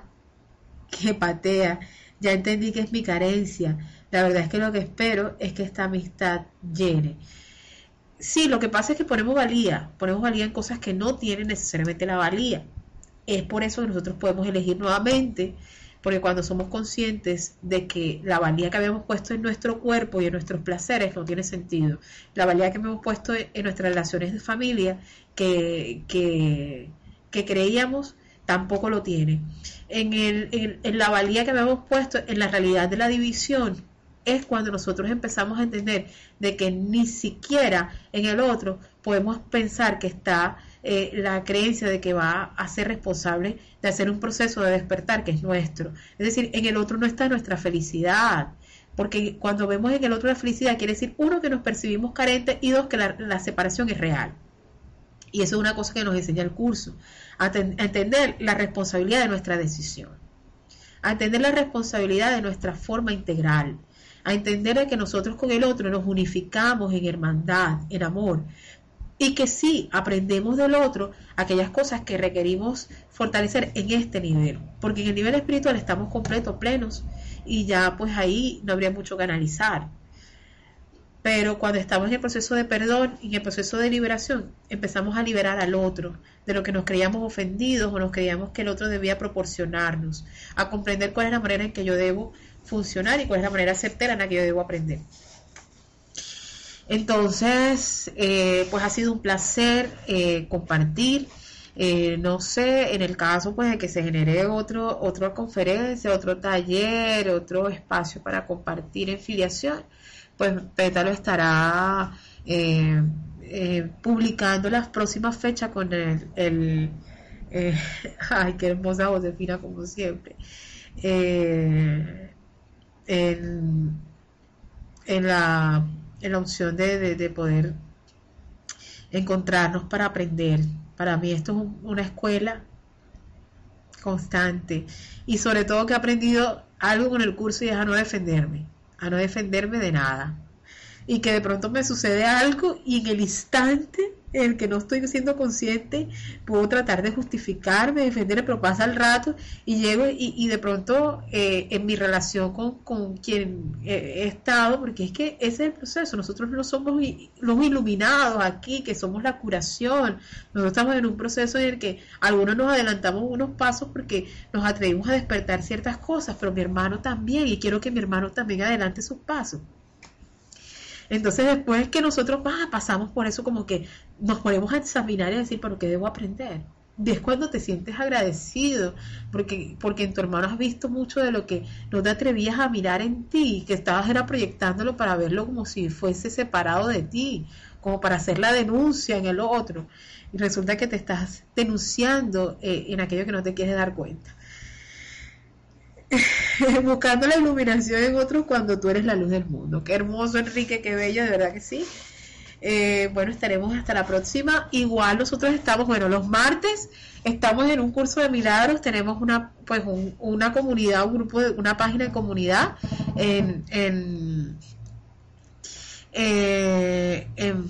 que patea, ya entendí que es mi carencia. La verdad es que lo que espero es que esta amistad llene. Sí, lo que pasa es que ponemos valía, ponemos valía en cosas que no tienen necesariamente la valía. Es por eso que nosotros podemos elegir nuevamente porque cuando somos conscientes de que la valía que habíamos puesto en nuestro cuerpo y en nuestros placeres no tiene sentido, la valía que hemos puesto en nuestras relaciones de familia que, que, creíamos tampoco lo tiene. En, el, en, la valía que habíamos puesto en la realidad de la división es cuando nosotros empezamos a entender de que ni siquiera en el otro podemos pensar que está eh, la creencia de que va a ser responsable de hacer un proceso de despertar que es nuestro. Es decir, en el otro no está nuestra felicidad. Porque cuando vemos en el otro la felicidad, quiere decir, uno, que nos percibimos carentes y dos, que la, separación es real. Y eso es una cosa que nos enseña el curso, a, entender la responsabilidad de nuestra decisión, a entender la responsabilidad de nuestra forma integral, a entender que nosotros con el otro nos unificamos en hermandad, en amor, y que sí aprendemos del otro aquellas cosas que requerimos fortalecer en este nivel, porque en el nivel espiritual estamos completos, plenos, y ya pues ahí no habría mucho que analizar. Pero cuando estamos en el proceso de perdón y en el proceso de liberación, empezamos a liberar al otro de lo que nos creíamos ofendidos o nos creíamos que el otro debía proporcionarnos, a comprender cuál es la manera en que yo debo funcionar y cuál es la manera certera en la que yo debo aprender. Entonces, eh, pues ha sido un placer eh, compartir. Eh, no sé, en el caso pues de que se genere otro, otra conferencia, otro taller, otro espacio para compartir en filiación, pues Pétalo estará publicando las próximas fechas con el, *laughs* ay, qué hermosa Josefina como siempre, en, en la la opción de, poder encontrarnos para aprender. Para mí esto es una escuela constante y sobre todo que he aprendido algo con el curso y es a no defenderme, a no defenderme de nada. Y que de pronto me sucede algo y en el instante el que no estoy siendo consciente, puedo tratar de justificarme, defenderme, pero pasa el rato y llego y, de pronto eh, en mi relación con, quien he estado, porque es que ese es el proceso, nosotros no somos los iluminados aquí, que somos la curación, nosotros estamos en un proceso en el que algunos nos adelantamos unos pasos porque nos atrevimos a despertar ciertas cosas, pero mi hermano también, y quiero que mi hermano también adelante sus pasos. Entonces después que nosotros ah, pasamos por eso como que nos ponemos a examinar y decir, ¿pero qué debo aprender? es cuando te sientes agradecido, porque, porque en tu hermano has visto mucho de lo que no te atrevías a mirar en ti, que estabas era proyectándolo para verlo como si fuese separado de ti, como para hacer la denuncia en el otro. Y resulta que te estás denunciando eh, en aquello que no te quieres dar cuenta. *laughs* buscando la iluminación en otros cuando tú eres la luz del mundo. Qué hermoso, Enrique, qué bello, de verdad que sí. Eh, bueno, estaremos hasta la próxima. Igual nosotros estamos, bueno, los martes estamos en un curso de milagros, tenemos una, pues, una comunidad, un grupo de, una página de comunidad en, en, eh, en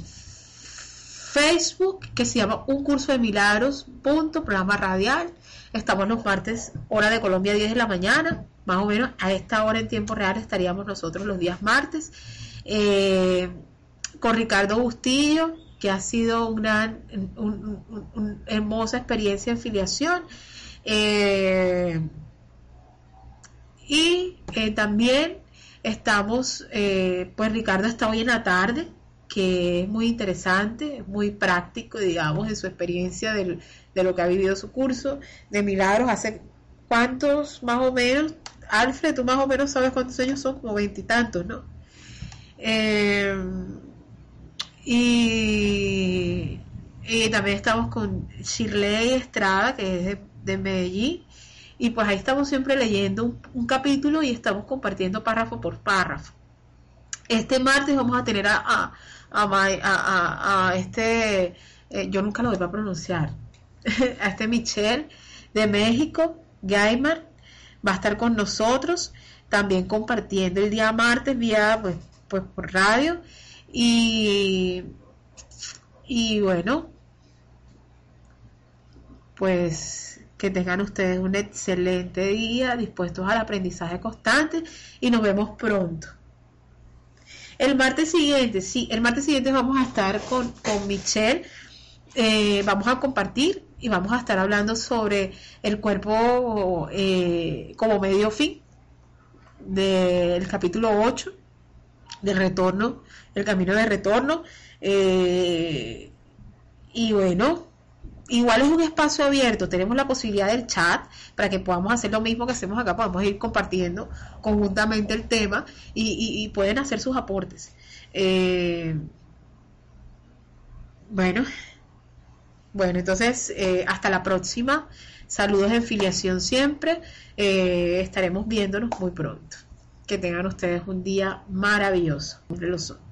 Facebook que se llama Un Curso de Milagros, punto, programa radial. Estamos los martes, hora de Colombia, 10 de la mañana. Más o menos a esta hora en tiempo real estaríamos nosotros los días martes. Eh, con Ricardo Bustillo, que ha sido una hermosa experiencia en filiación. Eh, y eh, también estamos, pues Ricardo está hoy en la tarde, que es muy interesante, muy práctico, digamos, en su experiencia de lo que ha vivido su curso de milagros. Hace cuántos más o menos, Alfred, tú más o menos sabes cuántos años son, como veintitantos, ¿no? Eh, y, también estamos con Shirley Estrada, que es de, Medellín, y pues ahí estamos siempre leyendo un, capítulo y estamos compartiendo párrafo por párrafo. Este martes vamos a tener a, a, este, eh, yo nunca lo voy a pronunciar, *laughs* a este Michelle de México, Gaimar, va a estar con nosotros, también compartiendo el día martes vía, pues, pues por radio. Y, Y bueno, pues que tengan ustedes un excelente día, dispuestos al aprendizaje constante y nos vemos pronto. El martes siguiente, sí, el martes siguiente vamos a estar con, con Michelle, eh, vamos a compartir y vamos a estar hablando sobre el cuerpo eh, como medio fin del capítulo 8 del retorno, el camino de retorno. Eh, y bueno, igual es un espacio abierto, tenemos la posibilidad del chat para que podamos hacer lo mismo que hacemos acá, podemos ir compartiendo conjuntamente el tema y, pueden hacer sus aportes. Eh, bueno, bueno, entonces eh, hasta la próxima. Saludos en filiación siempre. estaremos viéndonos muy pronto. Que tengan ustedes un día maravilloso. Lo son.